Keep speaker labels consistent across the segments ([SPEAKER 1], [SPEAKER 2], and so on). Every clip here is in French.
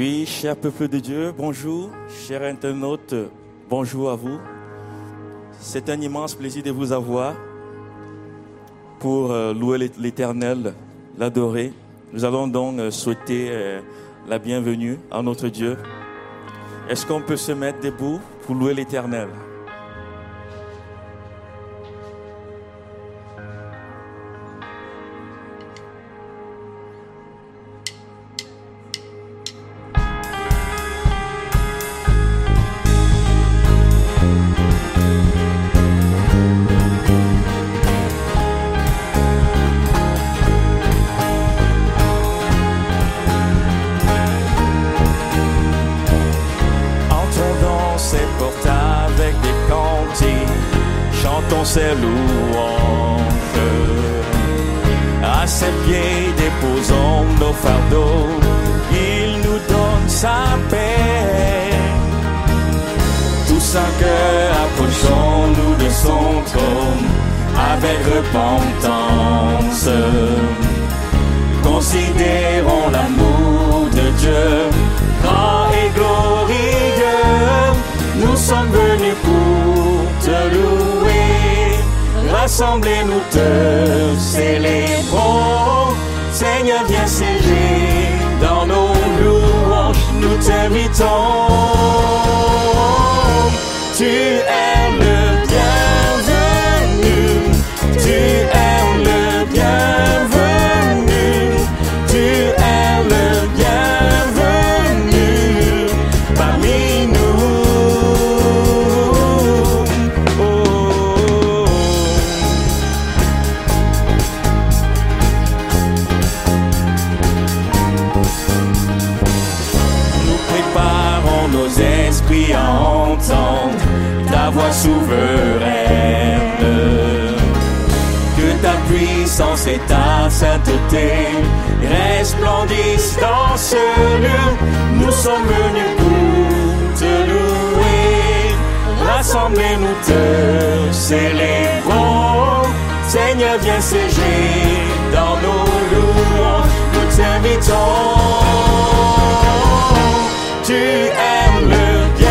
[SPEAKER 1] Oui, cher peuple de Dieu, bonjour. Chers internautes, bonjour à vous. C'est un immense plaisir de vous avoir pour euh, louer l'Éternel, l'adorer. Nous allons donc euh, souhaiter euh, la bienvenue à notre Dieu. Est-ce qu'on peut se mettre debout pour louer l'Éternel? Puissance et ta sainteté resplendissent dans ce lieu. Nous sommes venus pour te louer. Rassemblez-nous te célébrons. Seigneur, viens siéger dans nos louanges. Nous t'invitons. Tu es le bienvenu.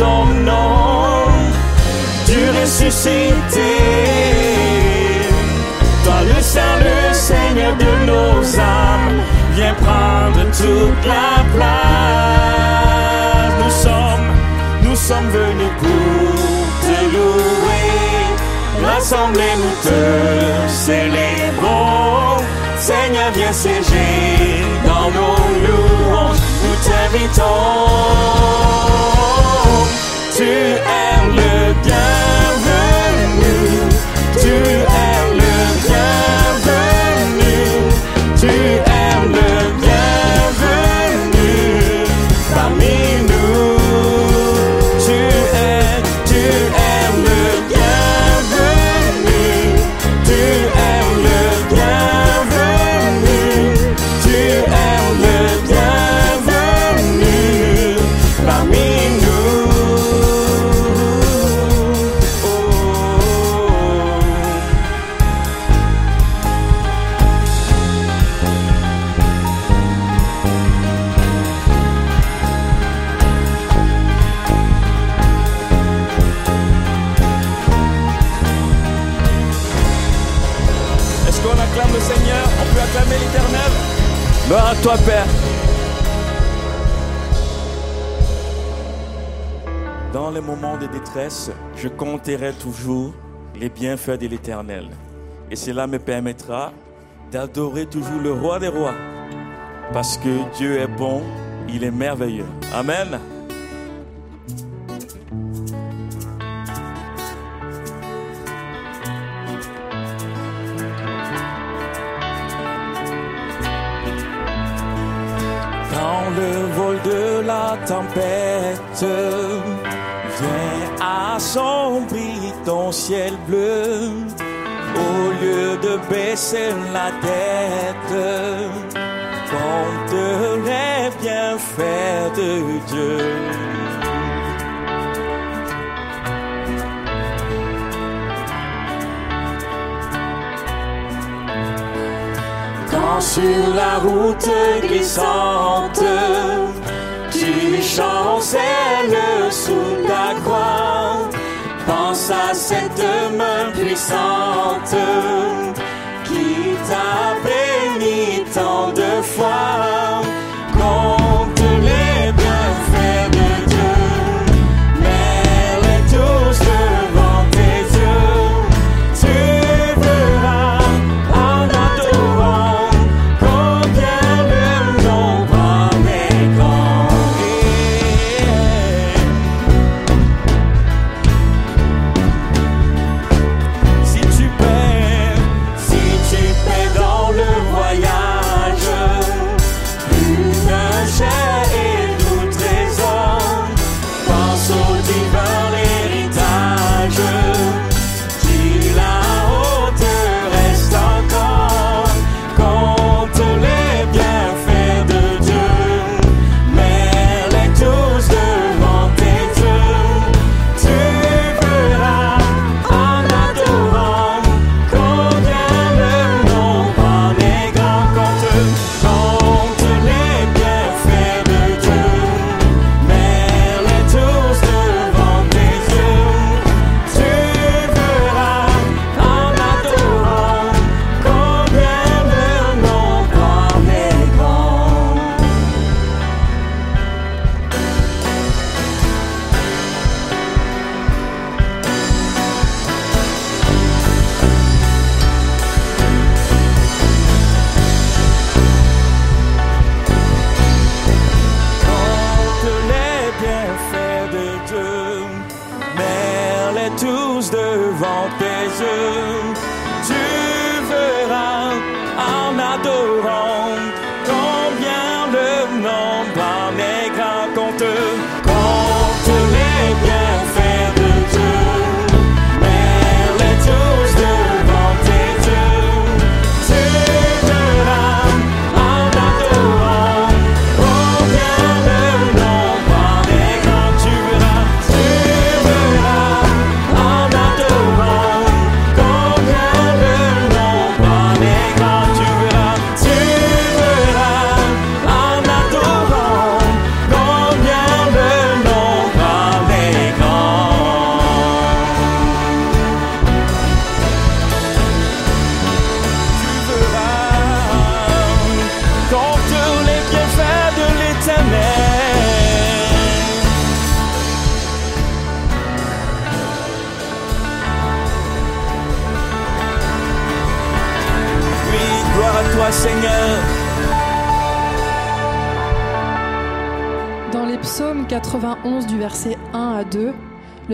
[SPEAKER 1] Ton nom, du ressuscité. Toi le le Seigneur de nos âmes, viens prendre toute la place. Nous sommes, nous sommes venus pour te louer. Rassemblez-nous te célébrons. Seigneur, viens siéger dans nos louanges. Nous t'invitons. Tu es le bienvenu. Tu es le bienvenu. Tu es le bienvenu toi, Père. Dans les moments de détresse, je compterai toujours les bienfaits de l'Éternel. Et cela me permettra d'adorer toujours le roi des rois. Parce que Dieu est bon, il est merveilleux. Amen. Tempête vient assombrir ton ciel bleu, au lieu de baisser la tête, compte les bienfaits de Dieu. Quand sur la route glissante, tu chancelles sous ta croix, pense à cette main puissante qui t'a béni tant de fois.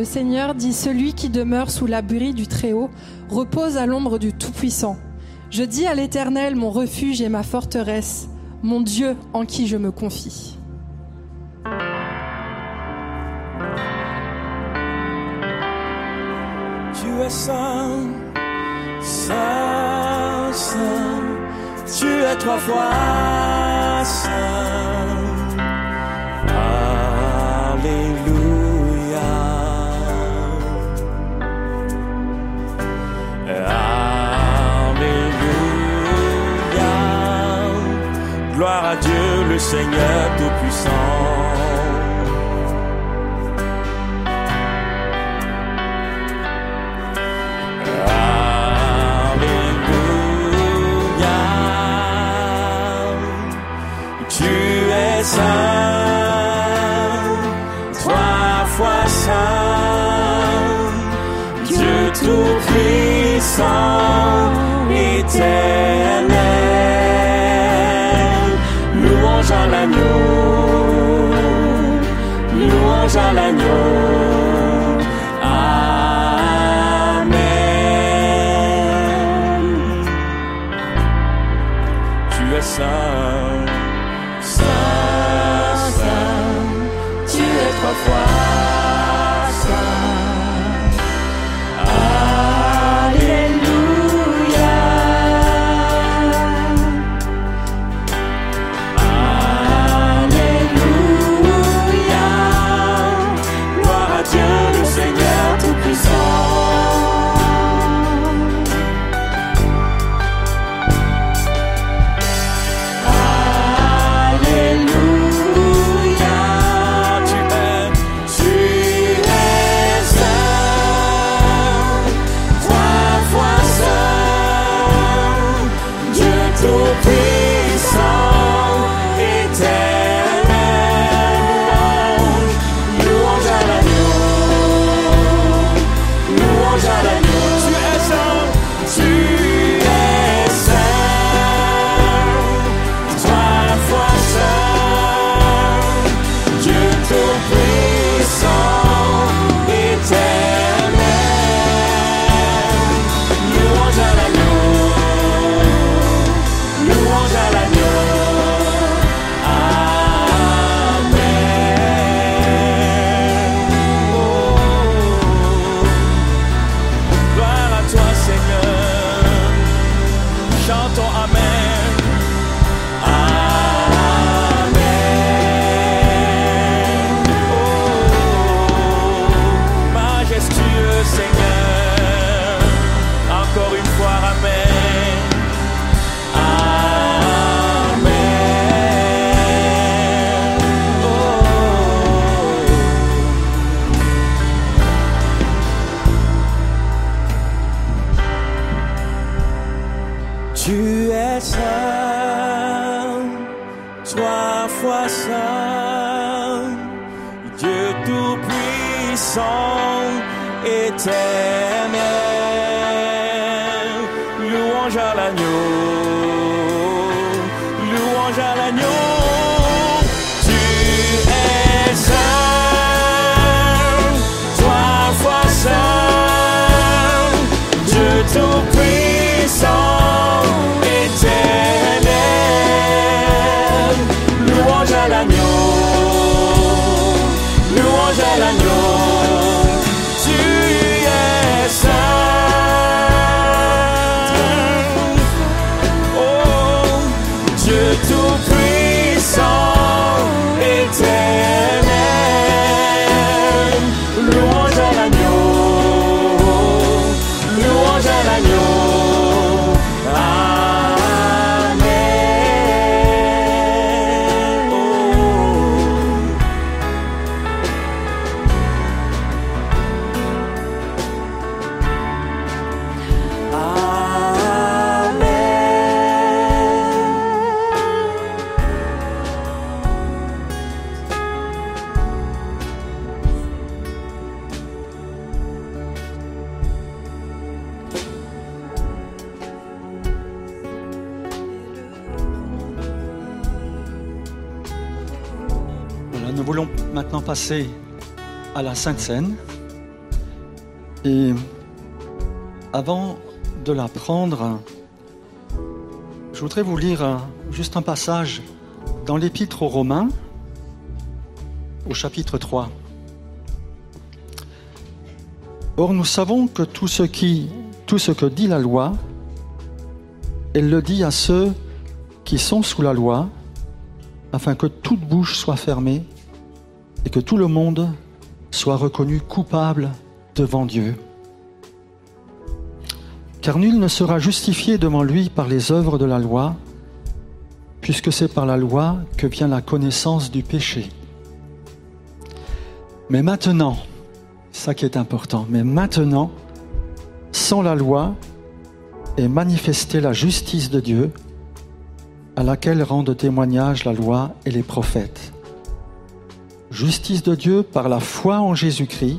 [SPEAKER 1] Seigneur
[SPEAKER 2] dit Celui qui demeure sous l'abri du Très-Haut repose à l'ombre du Tout-Puissant. Je dis à l'Éternel, mon refuge et ma forteresse, mon Dieu en qui je me confie.
[SPEAKER 1] Tu es saint, saint, saint. Tu es trois fois saint. Gloire à Dieu, le Seigneur Tout-Puissant. Alléluia. es saint, trois fois saint, Dieu tout-puissant, à
[SPEAKER 3] la Sainte Seine. Et avant de la prendre, je voudrais vous lire un- juste un passage dans l'Épître aux Romains, au chapitre 3. Or, nous savons que tout ce, qui, tout ce que dit la loi, elle le dit à ceux qui sont sous la loi, afin que toute bouche soit fermée et que tout le monde soit reconnu coupable devant Dieu. Car nul ne sera justifié devant lui par les œuvres de la loi, puisque c'est par la loi que vient la connaissance du péché. Mais maintenant, ça qui est important, mais maintenant, sans la loi, est manifestée la justice de Dieu, à laquelle rendent témoignage la loi et les prophètes. Justice de Dieu par la foi en Jésus-Christ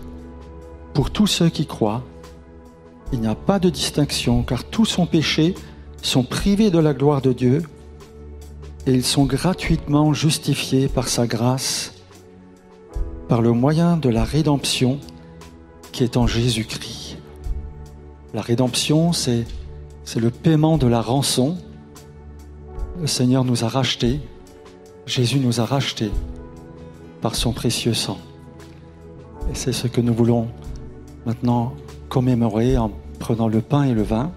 [SPEAKER 3] pour tous ceux qui croient. Il n'y a pas de distinction car tous sont péchés, sont privés de la gloire de Dieu et ils sont gratuitement justifiés par sa grâce, par le moyen de la rédemption qui est en Jésus-Christ. La rédemption, c'est, c'est le paiement de la rançon. Le Seigneur nous a rachetés, Jésus nous a rachetés par son précieux sang. Et c'est ce que nous voulons maintenant commémorer en prenant le pain et le vin,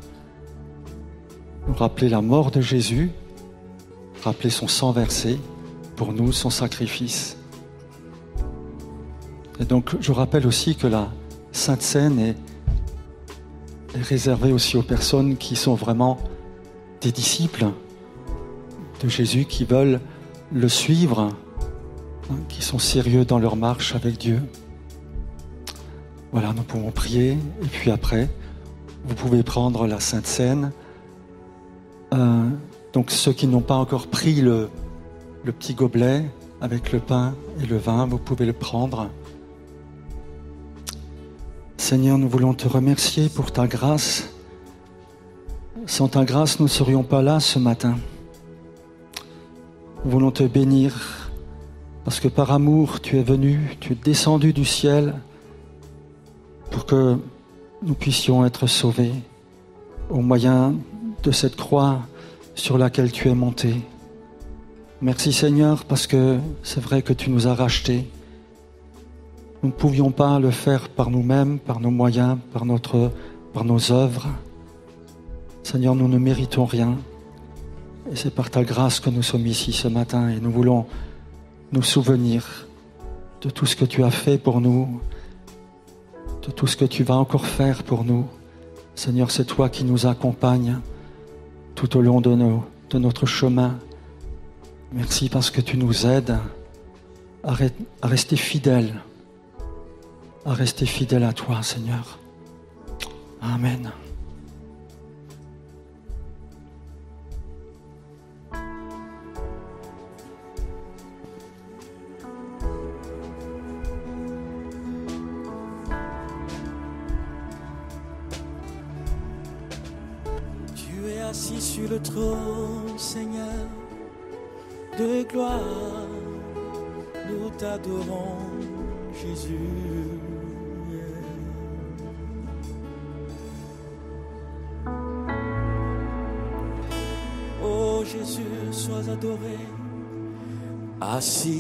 [SPEAKER 3] nous rappeler la mort de Jésus, rappeler son sang versé pour nous, son sacrifice. Et donc je rappelle aussi que la Sainte Seine est, réservée aussi aux personnes qui sont vraiment des disciples de Jésus, qui veulent le suivre, qui sont sérieux dans leur marche avec Dieu. Voilà, nous pouvons prier et puis après, vous pouvez prendre la Sainte Seine. Euh, donc ceux qui n'ont pas encore pris le petit gobelet avec le pain et le vin, vous pouvez le prendre. Seigneur, nous voulons te remercier pour ta grâce. Sans ta grâce, nous ne serions pas là ce matin. Nous voulons te bénir parce que par amour, tu es venu, tu es descendu du ciel pour que nous puissions être sauvés au moyen de cette croix sur laquelle tu es monté. Merci Seigneur parce que c'est vrai que tu nous as rachetés. Nous ne pouvions pas le faire par nous-mêmes, par nos moyens, par, nos œuvres. Seigneur, nous ne méritons rien. Et c'est par ta grâce que nous sommes ici ce matin et nous voulons nous souvenir de tout ce que tu as fait pour nous, de tout ce que tu vas encore faire pour nous. Seigneur, c'est toi qui nous accompagnes tout au long de, notre chemin. Merci parce que tu nous aides à rester fidèles, à rester fidèles à toi, Seigneur. Amen.
[SPEAKER 1] assim.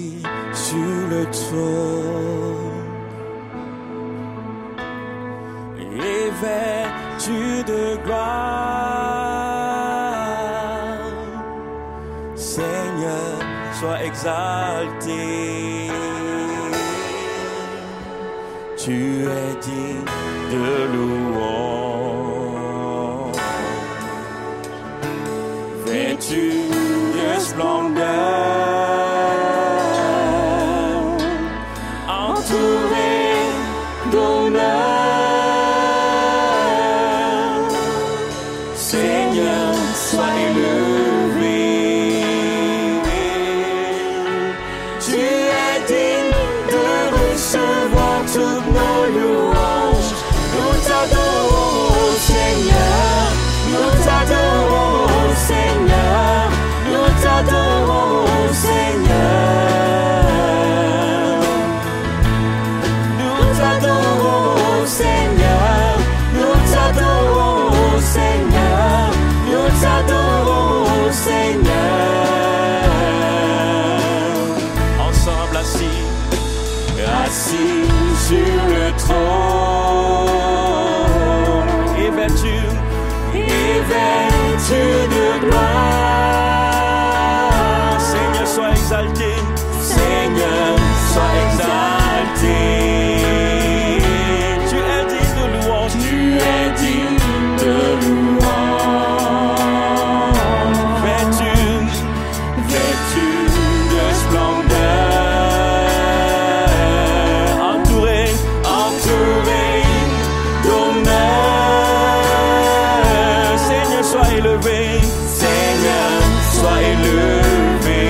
[SPEAKER 1] sois élevé.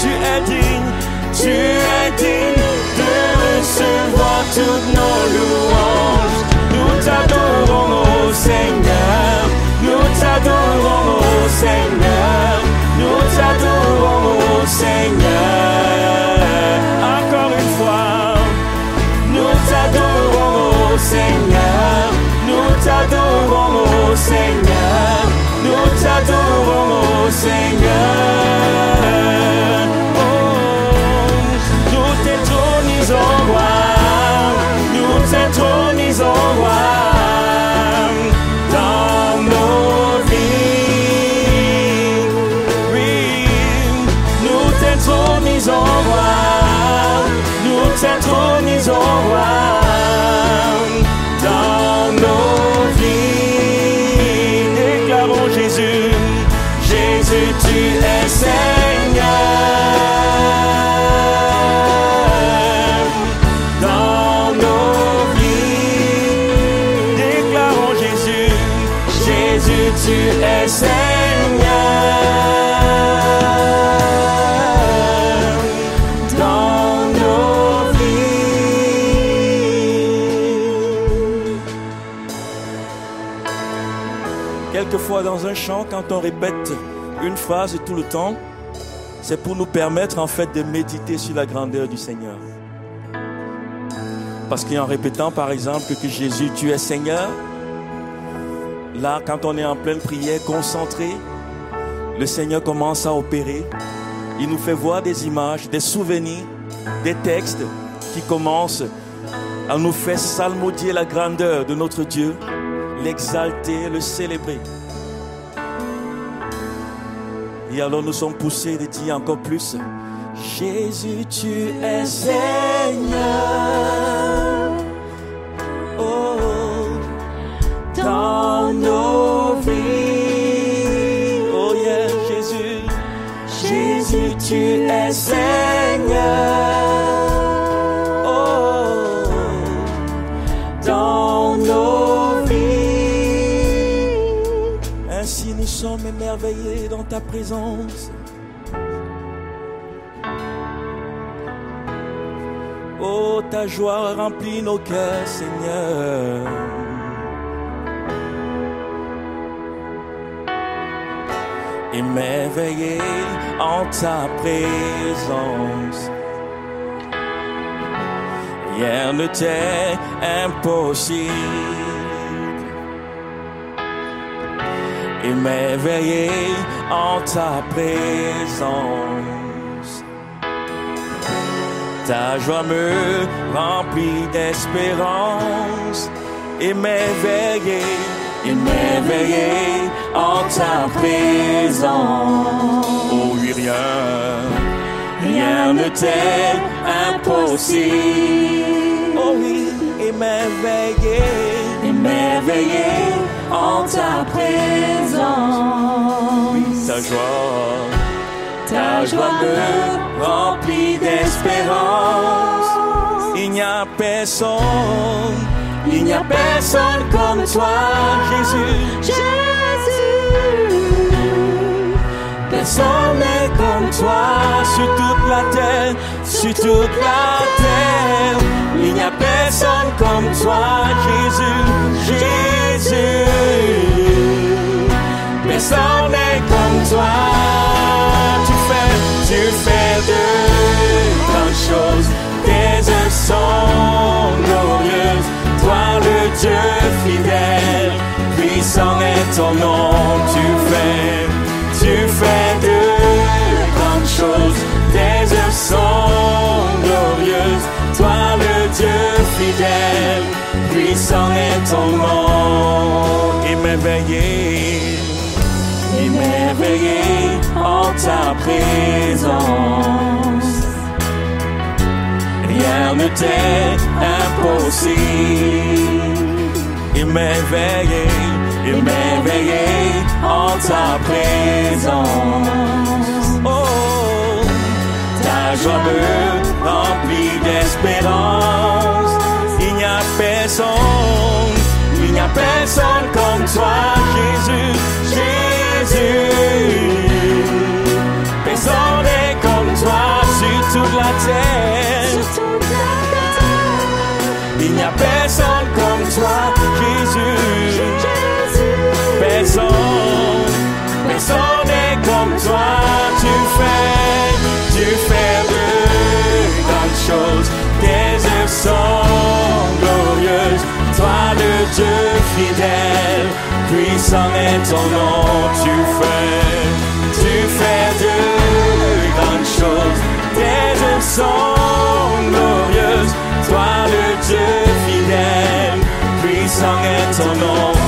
[SPEAKER 1] Tu es digne, tu es digne de recevoir toutes nos louanges. Nous t'adorons, ô Seigneur, nous t'adorons, ô Seigneur, nous t'adorons, ô Seigneur. Encore une fois, nous t'adorons, ô Seigneur, nous t'adorons, ô Seigneur. Nous t'adorons, Quelquefois dans un chant, quand on répète une phrase tout le temps, c'est pour nous permettre en fait de méditer sur la grandeur du Seigneur. Parce qu'en répétant par exemple que Jésus, tu es Seigneur, là quand on est en pleine prière, concentré, le Seigneur commence à opérer. Il nous fait voir des images, des souvenirs, des textes qui commencent à nous faire salmodier la grandeur de notre Dieu, l'exalter, le célébrer. Et alors nous sommes poussés de dire encore plus, Jésus, tu es Seigneur. Oh, dans nos vies. Oh yeah, Jésus. Jésus, tu es Seigneur. Dans ta présence. Oh, ta joie remplit nos cœurs, Seigneur. Émerveillé en ta présence. Rien ne t'est impossible. Émerveillé en ta présence. Ta joie me remplit d'espérance. Émerveillé, émerveillé en ta présence. Oh oui, rien, rien ne t'est impossible. Oh oui, émerveillé, émerveillé en ta présence. Ta joie, ta joie me remplit d'espérance. Il n'y a personne, il n'y a personne comme toi, Jésus.
[SPEAKER 4] Jésus,
[SPEAKER 1] Personne n'est comme toi sur toute la terre, sur toute la terre. Personne comme toi, Jésus, Jésus. Personne n'est comme toi. Tu fais, tu fais de grandes choses, tes œuvres sont glorieuses. Toi, le Dieu fidèle, puissant est ton nom. Tu fais, tu fais de grandes choses, tes œuvres sont glorieuses. Toi, le fidèle, puissant est ton nom. Émerveillé, émerveillé en ta présence. Rien ne t'est impossible. Émerveillé, émerveillé en ta présence. Oh, ta joie me remplit d'espérance. Il n'y a personne, il n'y a personne comme toi, Jésus, Jésus. Personne n'est comme toi sur toute la terre. Il n'y a personne toi le Dieu fidèle, puissant est ton nom, tu fais, tu fais de
[SPEAKER 4] grandes choses, tes œuvres sont glorieuses, toi le Dieu fidèle, puissant est ton nom.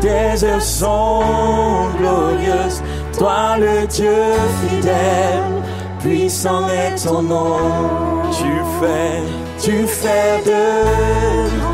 [SPEAKER 4] Tes œuvres sont glorieuses. Toi le Dieu fidèle. Puissant est ton nom.
[SPEAKER 1] Tu fais,
[SPEAKER 4] tu fais de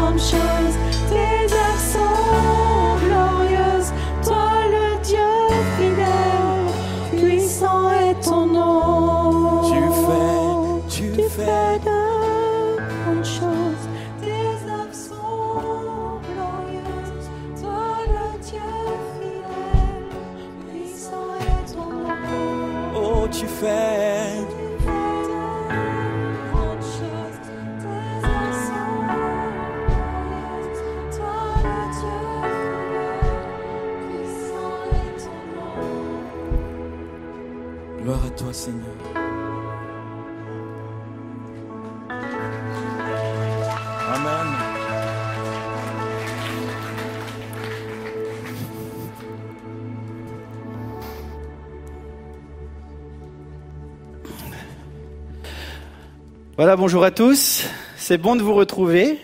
[SPEAKER 5] Voilà, bonjour à tous. C'est bon de vous retrouver.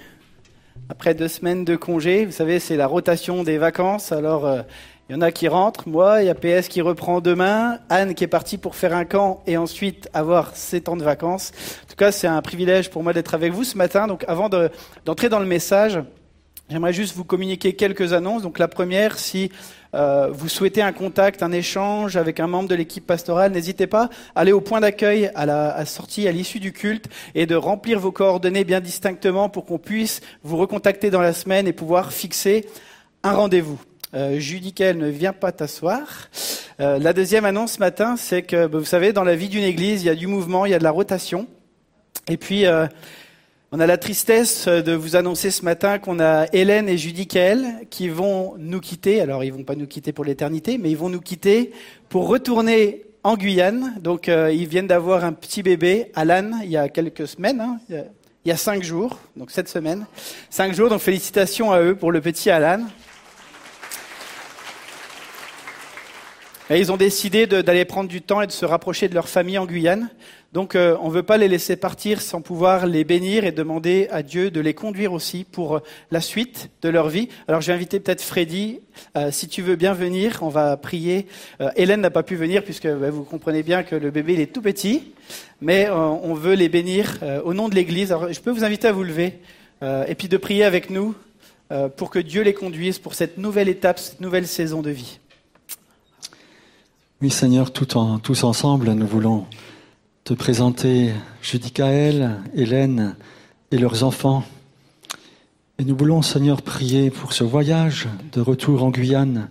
[SPEAKER 5] Après deux semaines de congé, vous savez, c'est la rotation des vacances. Alors, euh, il y en a qui rentrent. Moi, il y a PS qui reprend demain. Anne qui est partie pour faire un camp et ensuite avoir ses temps de vacances. En tout cas, c'est un privilège pour moi d'être avec vous ce matin. Donc, avant de- d'entrer dans le message, J'aimerais juste vous communiquer quelques annonces. Donc la première, si euh, vous souhaitez un contact, un échange avec un membre de l'équipe pastorale, n'hésitez pas à aller au point d'accueil à la sortie, à l'issue du culte, et de remplir vos coordonnées bien distinctement pour qu'on puisse vous recontacter dans la semaine et pouvoir fixer un rendez-vous. Euh, ne vient pas t'asseoir. Euh, la deuxième annonce ce matin, c'est que bah, vous savez, dans la vie d'une église, il y a du mouvement, il y a de la rotation. Et puis, euh, on a la tristesse de vous annoncer ce matin qu'on a Hélène et Judy Kael qui vont nous quitter. Alors, ils vont pas nous quitter pour l'éternité, mais ils vont nous quitter pour retourner en Guyane. Donc, euh, ils viennent d'avoir un petit bébé, Alan, il y a quelques semaines. hein. Il y a- cinq jours, donc cette semaine. Cinq jours, donc félicitations à eux pour le petit Alan. Et ils ont décidé d'aller prendre du temps et de se rapprocher de leur famille en Guyane. Donc euh, on ne veut pas les laisser partir sans pouvoir les bénir et demander à Dieu de les conduire aussi pour euh, la suite de leur vie. Alors je vais inviter peut-être Freddy, euh, si tu veux bien venir, on va prier. Hélène n'a pas pu venir puisque bah, vous comprenez bien que le bébé est tout petit, mais on veut les bénir au nom de l'Église. Alors je peux vous inviter à vous lever et puis de prier avec nous pour que Dieu les conduise pour cette nouvelle étape, cette nouvelle saison de vie.
[SPEAKER 3] Oui, Seigneur, tous ensemble, nous voulons te présenter Judicaël, Hélène et leurs enfants. Et nous voulons, Seigneur, prier pour ce voyage de retour en Guyane.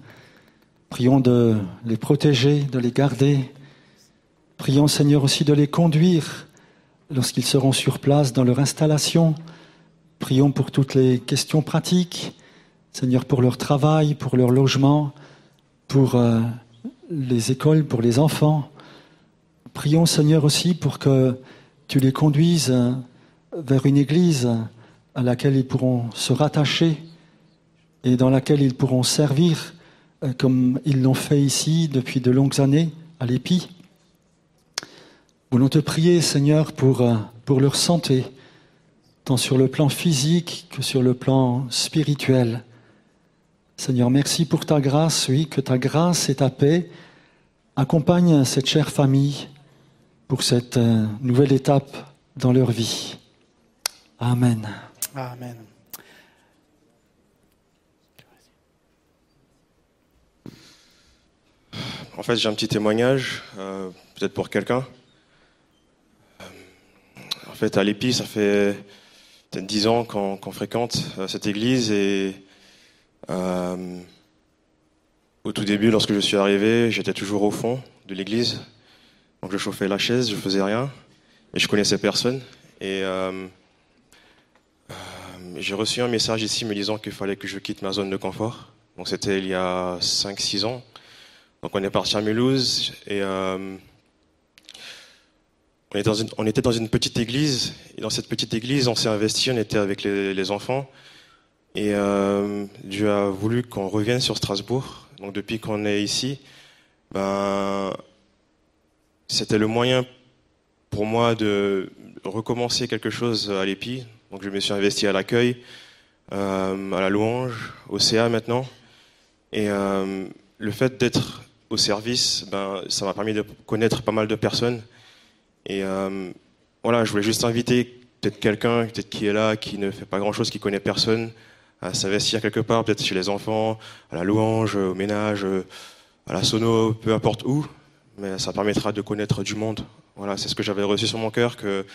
[SPEAKER 3] Prions de les protéger, de les garder. Prions, Seigneur, aussi de les conduire lorsqu'ils seront sur place dans leur installation. Prions pour toutes les questions pratiques. Seigneur, pour leur travail, pour leur logement, pour euh, les écoles, pour les enfants. Prions, Seigneur, aussi pour que tu les conduises euh, vers une église à laquelle ils pourront se rattacher et dans laquelle ils pourront servir euh, comme ils l'ont fait ici depuis de longues années à l'EPI. Voulons te prier, Seigneur, euh, pour leur santé, tant sur le plan physique que sur le plan spirituel. Seigneur, merci pour ta grâce, oui, que ta grâce et ta paix accompagnent cette chère famille pour cette euh, nouvelle étape dans leur vie. Amen.
[SPEAKER 5] Amen.
[SPEAKER 6] En fait, j'ai un petit témoignage, euh, peut-être pour quelqu'un. Euh, En fait, à l'EPI, ça fait peut-être dix ans qu'on fréquente euh, cette église et euh, au tout début, lorsque je suis arrivé, j'étais toujours au fond de l'église. Donc je chauffais la chaise, je faisais rien et je connaissais personne. Et euh, euh, j'ai reçu un message ici me disant qu'il fallait que je quitte ma zone de confort. Donc c'était il y a 5-6 ans. Donc on est parti à Mulhouse et euh, on, était dans une, petite église. Et dans cette petite église, on s'est investi, on était avec les, les enfants. Et euh, Dieu a voulu qu'on revienne sur Strasbourg. Donc depuis qu'on est ici, ben, c'était le moyen pour moi de recommencer quelque chose à l'EPI. Donc je me suis investi à l'accueil, euh, à la louange, au CA maintenant. Et euh, le fait d'être au service, ben, ça m'a permis de connaître pas mal de personnes. Et euh, voilà, je voulais juste inviter peut-être quelqu'un, peut-être qui est là, qui ne fait pas grand-chose, qui connaît personne, à s'investir quelque part, peut-être chez les enfants, à la louange, au ménage, à la sono, peu importe où. Mais ça permettra de connaître du monde. Voilà, c'est ce que j'avais reçu sur mon cœur, que,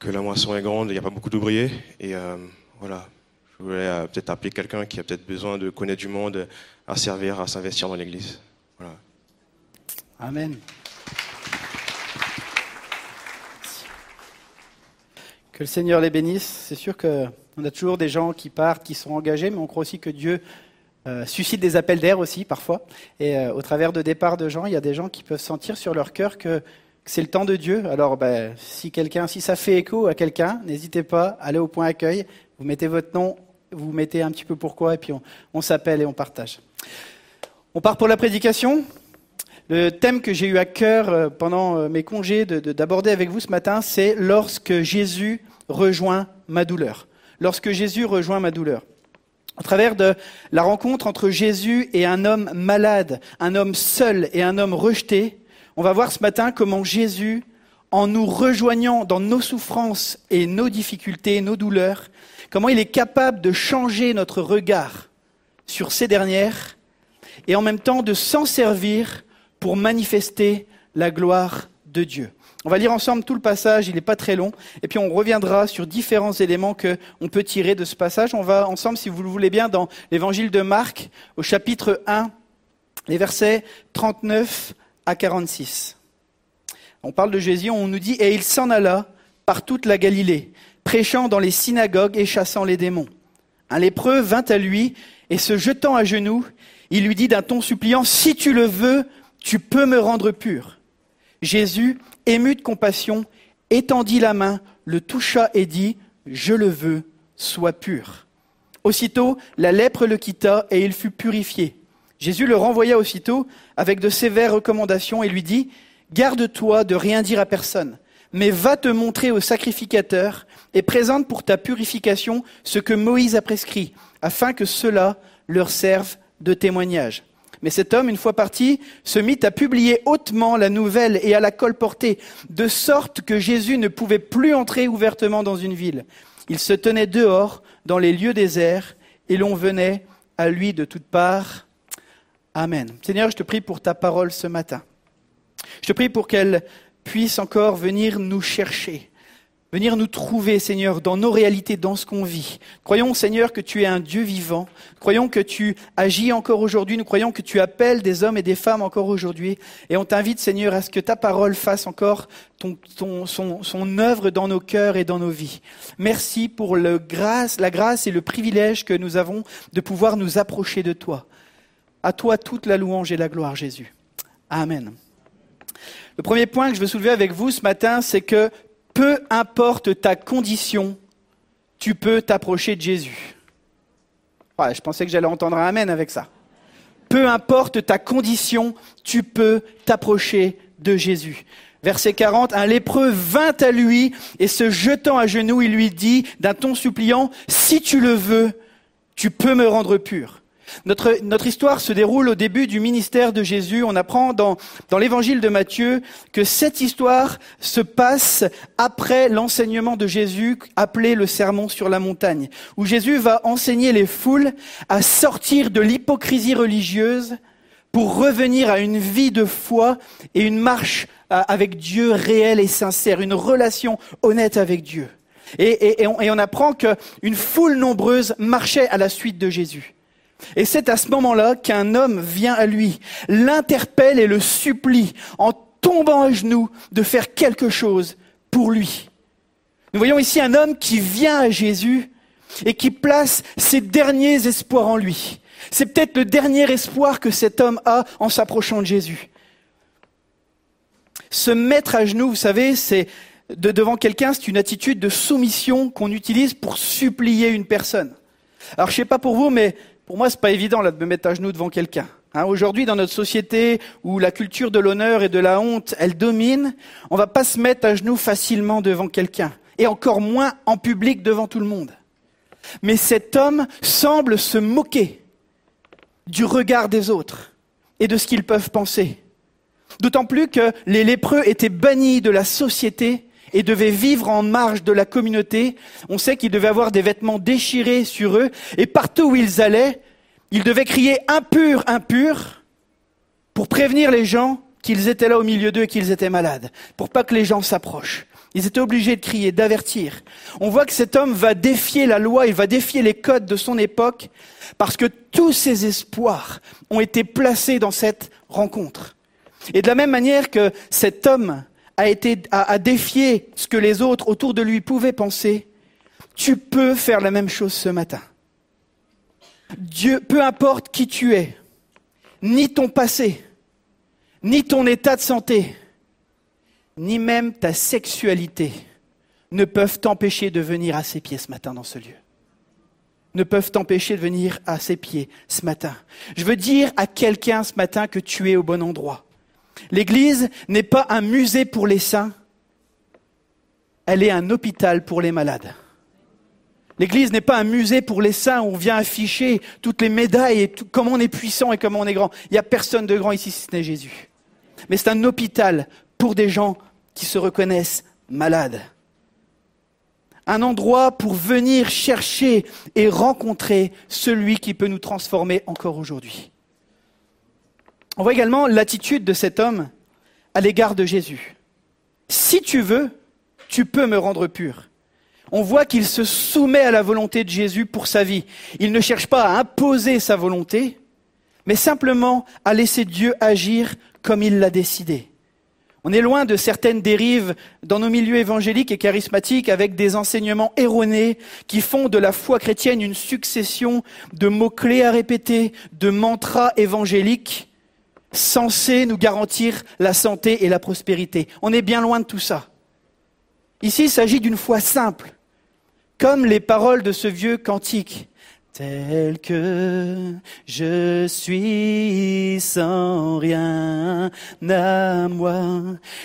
[SPEAKER 6] que la moisson est grande, il n'y a pas beaucoup d'ouvriers. Et euh, voilà, je voulais euh, peut-être appeler quelqu'un qui a peut-être besoin de connaître du monde, à servir, à s'investir dans l'église. Voilà.
[SPEAKER 5] Amen. Que le Seigneur les bénisse. C'est sûr qu'on a toujours des gens qui partent, qui sont engagés, mais on croit aussi que Dieu euh, suscite des appels d'air aussi parfois. Et euh, au travers de départ de gens, il y a des gens qui peuvent sentir sur leur cœur que, c'est le temps de Dieu. Alors, ben, si quelqu'un, si ça fait écho à quelqu'un, n'hésitez pas, allez au point accueil, vous mettez votre nom, vous mettez un petit peu pourquoi, et puis on, on s'appelle et on partage. On part pour la prédication. Le thème que j'ai eu à cœur euh, pendant mes congés de- de- d'aborder avec vous ce matin, c'est lorsque Jésus rejoint ma douleur. Lorsque Jésus rejoint ma douleur. Au travers de la rencontre entre Jésus et un homme malade, un homme seul et un homme rejeté, on va voir ce matin comment Jésus, en nous rejoignant dans nos souffrances et nos difficultés, nos douleurs, comment il est capable de changer notre regard sur ces dernières et en même temps de s'en servir pour manifester la gloire de Dieu. On va lire ensemble tout le passage, il n'est pas très long, et puis on reviendra sur différents éléments que on peut tirer de ce passage. On va ensemble, si vous le voulez bien, dans l'évangile de Marc, au chapitre 1, les versets 39 à 46. On parle de Jésus, on nous dit, et il s'en alla par toute la Galilée, prêchant dans les synagogues et chassant les démons. Un lépreux vint à lui, et se jetant à genoux, il lui dit d'un ton suppliant, Si tu le veux, tu peux me rendre pur. Jésus, ému de compassion, étendit la main, le toucha et dit, Je le veux, sois pur. Aussitôt, la lèpre le quitta et il fut purifié. Jésus le renvoya aussitôt avec de sévères recommandations et lui dit, Garde-toi de rien dire à personne, mais va te montrer au sacrificateur et présente pour ta purification ce que Moïse a prescrit, afin que cela leur serve de témoignage. Mais cet homme, une fois parti, se mit à publier hautement la nouvelle et à la colporter, de sorte que Jésus ne pouvait plus entrer ouvertement dans une ville. Il se tenait dehors, dans les lieux déserts, et l'on venait à lui de toutes parts. Amen. Seigneur, je te prie pour ta parole ce matin. Je te prie pour qu'elle puisse encore venir nous chercher, venir nous trouver, Seigneur, dans nos réalités, dans ce qu'on vit. Croyons, Seigneur, que tu es un Dieu vivant. Croyons que tu agis encore aujourd'hui. Nous croyons que tu appelles des hommes et des femmes encore aujourd'hui. Et on t'invite, Seigneur, à ce que ta parole fasse encore ton, son, œuvre dans nos cœurs et dans nos vies. Merci pour la grâce et le privilège que nous avons de pouvoir nous approcher de toi. À toi toute la louange et la gloire, Jésus. Amen. Le premier point que je veux soulever avec vous ce matin, c'est que peu importe ta condition, tu peux t'approcher de Jésus. Ouais, je pensais que j'allais entendre un amen avec ça. Peu importe ta condition, tu peux t'approcher de Jésus. Verset 40, un lépreux vint à lui et se jetant à genoux, il lui dit d'un ton suppliant, si tu le veux, tu peux me rendre pur. Notre, histoire se déroule au début du ministère de Jésus. On apprend dans, l'évangile de Matthieu que cette histoire se passe après l'enseignement de Jésus appelé le sermon sur la montagne, où Jésus va enseigner les foules à sortir de l'hypocrisie religieuse pour revenir à une vie de foi et une marche euh, avec Dieu réelle et sincère, une relation honnête avec Dieu. Et on, et on apprend qu'une foule nombreuse marchait à la suite de Jésus. Et c'est à ce moment-là qu'un homme vient à lui, l'interpelle et le supplie en tombant à genoux de faire quelque chose pour lui. Nous voyons ici un homme qui vient à Jésus et qui place ses derniers espoirs en lui. C'est peut-être le dernier espoir que cet homme a en s'approchant de Jésus. Se mettre à genoux, vous savez, c'est de devant quelqu'un, c'est une attitude de soumission qu'on utilise pour supplier une personne. Alors je sais pas pour vous, mais pour moi c'est pas évident de me mettre à genoux devant quelqu'un. Hein, Aujourd'hui, dans notre société où la culture de l'honneur et de la honte, elle domine, on va pas se mettre à genoux facilement devant quelqu'un, et encore moins en public devant tout le monde. Mais cet homme semble se moquer du regard des autres et de ce qu'ils peuvent penser. D'autant plus que les lépreux étaient bannis de la société et devaient vivre en marge de la communauté. On sait qu'ils devaient avoir des vêtements déchirés sur eux et partout où ils allaient, ils devaient crier impur, impur pour prévenir les gens qu'ils étaient là au milieu d'eux et qu'ils étaient malades, pour pas que les gens s'approchent. Ils étaient obligés de crier, d'avertir. On voit que cet homme va défier la loi, il va défier les codes de son époque, parce que tous ses espoirs ont été placés dans cette rencontre. Et de la même manière que cet homme a, été, a, défié ce que les autres autour de lui pouvaient penser, tu peux faire la même chose ce matin. Dieu, peu importe qui tu es, ni ton passé, ni ton état de santé, ni même ta sexualité ne peuvent t'empêcher de venir à ses pieds ce matin dans ce lieu. Ne peuvent t'empêcher de venir à ses pieds ce matin. Je veux dire à quelqu'un ce matin que tu es au bon endroit. L'Église n'est pas un musée pour les saints, elle est un hôpital pour les malades. L'Église n'est pas un musée pour les saints où on vient afficher toutes les médailles et tout- comment on est puissant et comment on est grand. Il n'y a personne de grand ici si ce n'est Jésus. Mais c'est un hôpital pour des gens qui se reconnaissent malades. Un endroit pour venir chercher et rencontrer celui qui peut nous transformer encore aujourd'hui. On voit également l'attitude de cet homme à l'égard de Jésus. Si tu veux, tu peux me rendre pur. On voit qu'il se soumet à la volonté de Jésus pour sa vie. Il ne cherche pas à imposer sa volonté, mais simplement à laisser Dieu agir comme il l'a décidé. On est loin de certaines dérives dans nos milieux évangéliques et charismatiques avec des enseignements erronés qui font de la foi chrétienne une succession de mots-clés à répéter, de mantras évangéliques censés nous garantir la santé et la prospérité. On est bien loin de tout ça. Ici, il s'agit d'une foi simple, comme les paroles de ce vieux cantique. Tel que je suis sans rien à moi,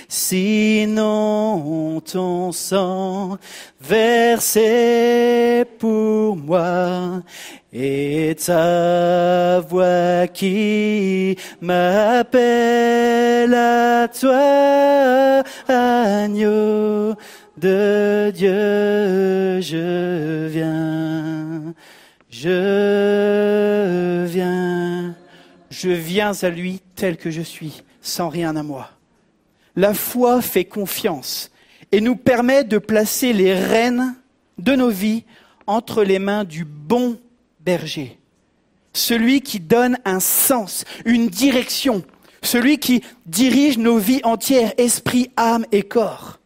[SPEAKER 5] sinon ton sang versé pour moi et ta voix qui m'appelle à toi, agneau de Dieu, je viens, je viens, je viens à lui tel que je suis, sans rien à moi. La foi fait confiance et nous permet de placer les rênes de nos vies entre les mains du bon berger, celui qui donne un sens, une direction, celui qui dirige nos vies entières, esprit, âme et corps.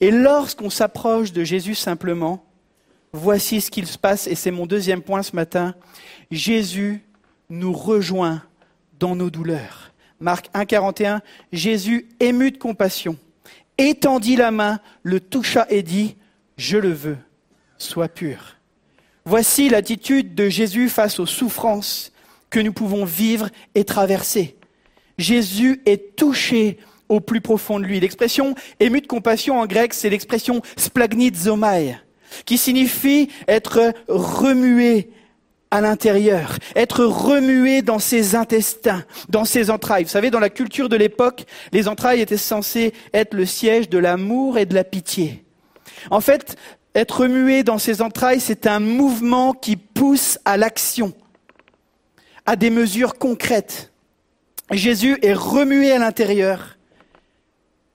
[SPEAKER 5] Et lorsqu'on s'approche de Jésus simplement, voici ce qu'il se passe, et c'est mon deuxième point ce matin, Jésus nous rejoint dans nos douleurs. Marc 1,41, Jésus, ému de compassion, étendit la main, le toucha et dit, Je le veux, sois pur. Voici l'attitude de Jésus face aux souffrances que nous pouvons vivre et traverser. Jésus est touché au plus profond de lui. L'expression ému de compassion en grec, c'est l'expression splagnizomai, qui signifie être remué à l'intérieur, être remué dans ses intestins, dans ses entrailles. Vous savez, dans la culture de l'époque, les entrailles étaient censées être le siège de l'amour et de la pitié. En fait, être remué dans ses entrailles, c'est un mouvement qui pousse à l'action, à des mesures concrètes. Jésus est remué à l'intérieur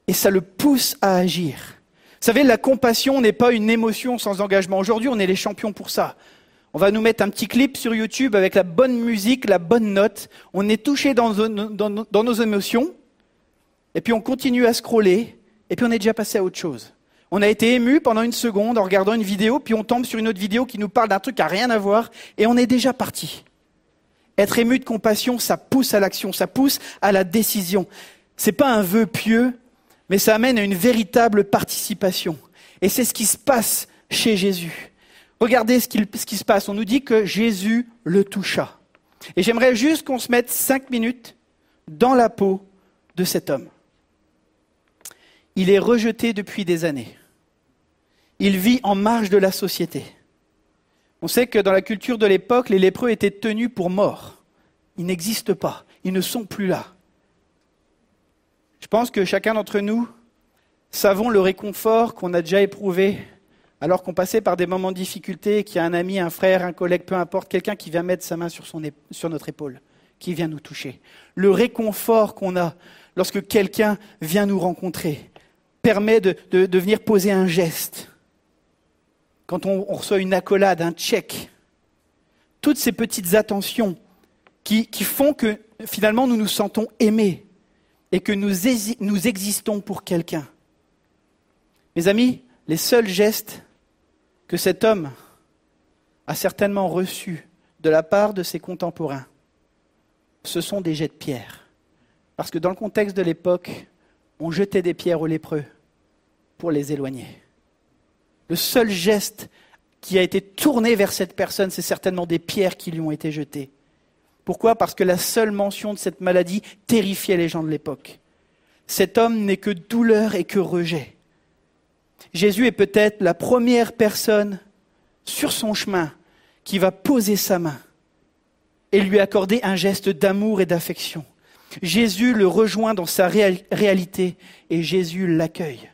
[SPEAKER 5] et ça le pousse à agir. Savez, la compassion n'est pas une émotion sans engagement. Aujourd'hui, on est les champions pour ça. On va nous mettre un petit clip sur YouTube avec la bonne musique, la bonne note. On est touché dans nos émotions. Et puis on continue à scroller. Et puis on est déjà passé à autre chose. On a été ému pendant une seconde en regardant une vidéo. Puis on tombe sur une autre vidéo qui nous parle d'un truc qui n'a rien à voir. Et on est déjà parti. Être ému de compassion, ça pousse à l'action. Ça pousse à la décision. C'est pas un vœu pieux, mais ça amène à une véritable participation. Et c'est ce qui se passe chez Jésus. Regardez ce, qui se passe. On nous dit que Jésus le toucha. Et j'aimerais juste qu'on se mette cinq minutes dans la peau de cet homme. Il est rejeté depuis des années. Il vit en marge de la société. On sait que dans la culture de l'époque, les lépreux étaient tenus pour morts. Ils n'existent pas. Ils ne sont plus là. Je pense que chacun d'entre nous savons le réconfort qu'on a déjà éprouvé alors qu'on passait par des moments de difficulté, qu'il y a un ami, un frère, un collègue, peu importe, quelqu'un qui vient mettre sa main sur, notre épaule, qui vient nous toucher. Le réconfort qu'on a lorsque quelqu'un vient nous rencontrer permet de, venir poser un geste. Quand on, reçoit une accolade, un check, toutes ces petites attentions qui font que finalement nous nous sentons aimés et que nous, existons pour quelqu'un. Mes amis, les seuls gestes que cet homme a certainement reçus de la part de ses contemporains, ce sont des jets de pierre. Parce que dans le contexte de l'époque, on jetait des pierres aux lépreux pour les éloigner. Le seul geste qui a été tourné vers cette personne, c'est certainement des pierres qui lui ont été jetées. Pourquoi? Parce que la seule mention de cette maladie terrifiait les gens de l'époque. Cet homme n'est que douleur et que rejet. Jésus est peut-être la première personne sur son chemin qui va poser sa main et lui accorder un geste d'amour et d'affection. Jésus le rejoint dans sa réalité et Jésus l'accueille.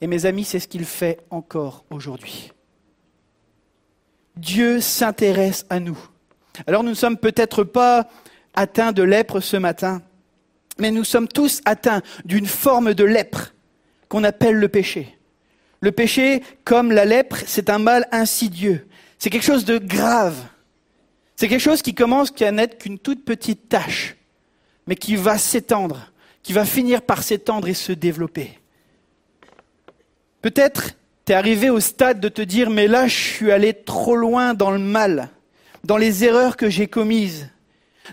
[SPEAKER 5] Et mes amis, c'est ce qu'il fait encore aujourd'hui. Dieu s'intéresse à nous. Alors nous ne sommes peut-être pas atteints de lèpre ce matin, mais nous sommes tous atteints d'une forme de lèpre qu'on appelle le péché. Le péché, comme la lèpre, c'est un mal insidieux. C'est quelque chose de grave. C'est quelque chose qui commence qu'à n'être qu'une toute petite tâche, mais qui va s'étendre, qui va finir par s'étendre et se développer. Peut-être t'es arrivé au stade de te dire, mais là, je suis allé trop loin dans le mal, dans les erreurs que j'ai commises,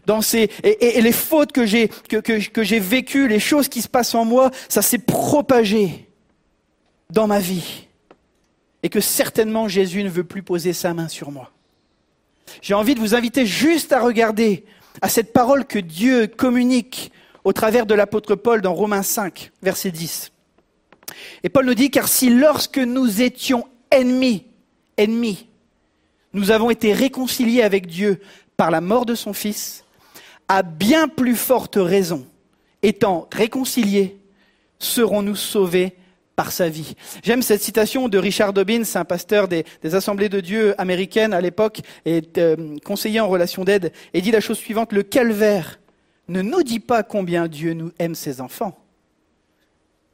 [SPEAKER 5] dans ces, et, les fautes que j'ai, que, que, que j'ai vécues, les choses qui se passent en moi, ça s'est propagé dans ma vie. Et que certainement Jésus ne veut plus poser sa main sur moi. J'ai envie de vous inviter juste à regarder à cette parole que Dieu communique au travers de l'apôtre Paul dans Romains 5, verset 10. Et Paul nous dit, car si lorsque nous étions ennemis, ennemis, nous avons été réconciliés avec Dieu par la mort de son Fils, à bien plus forte raison, étant réconciliés, serons-nous sauvés par sa vie. J'aime cette citation de Richard Dobbins, un pasteur des, Assemblées de Dieu américaines à l'époque et euh, conseiller en relation d'aide, et dit la chose suivante, le calvaire ne nous dit pas combien Dieu nous aime ses enfants.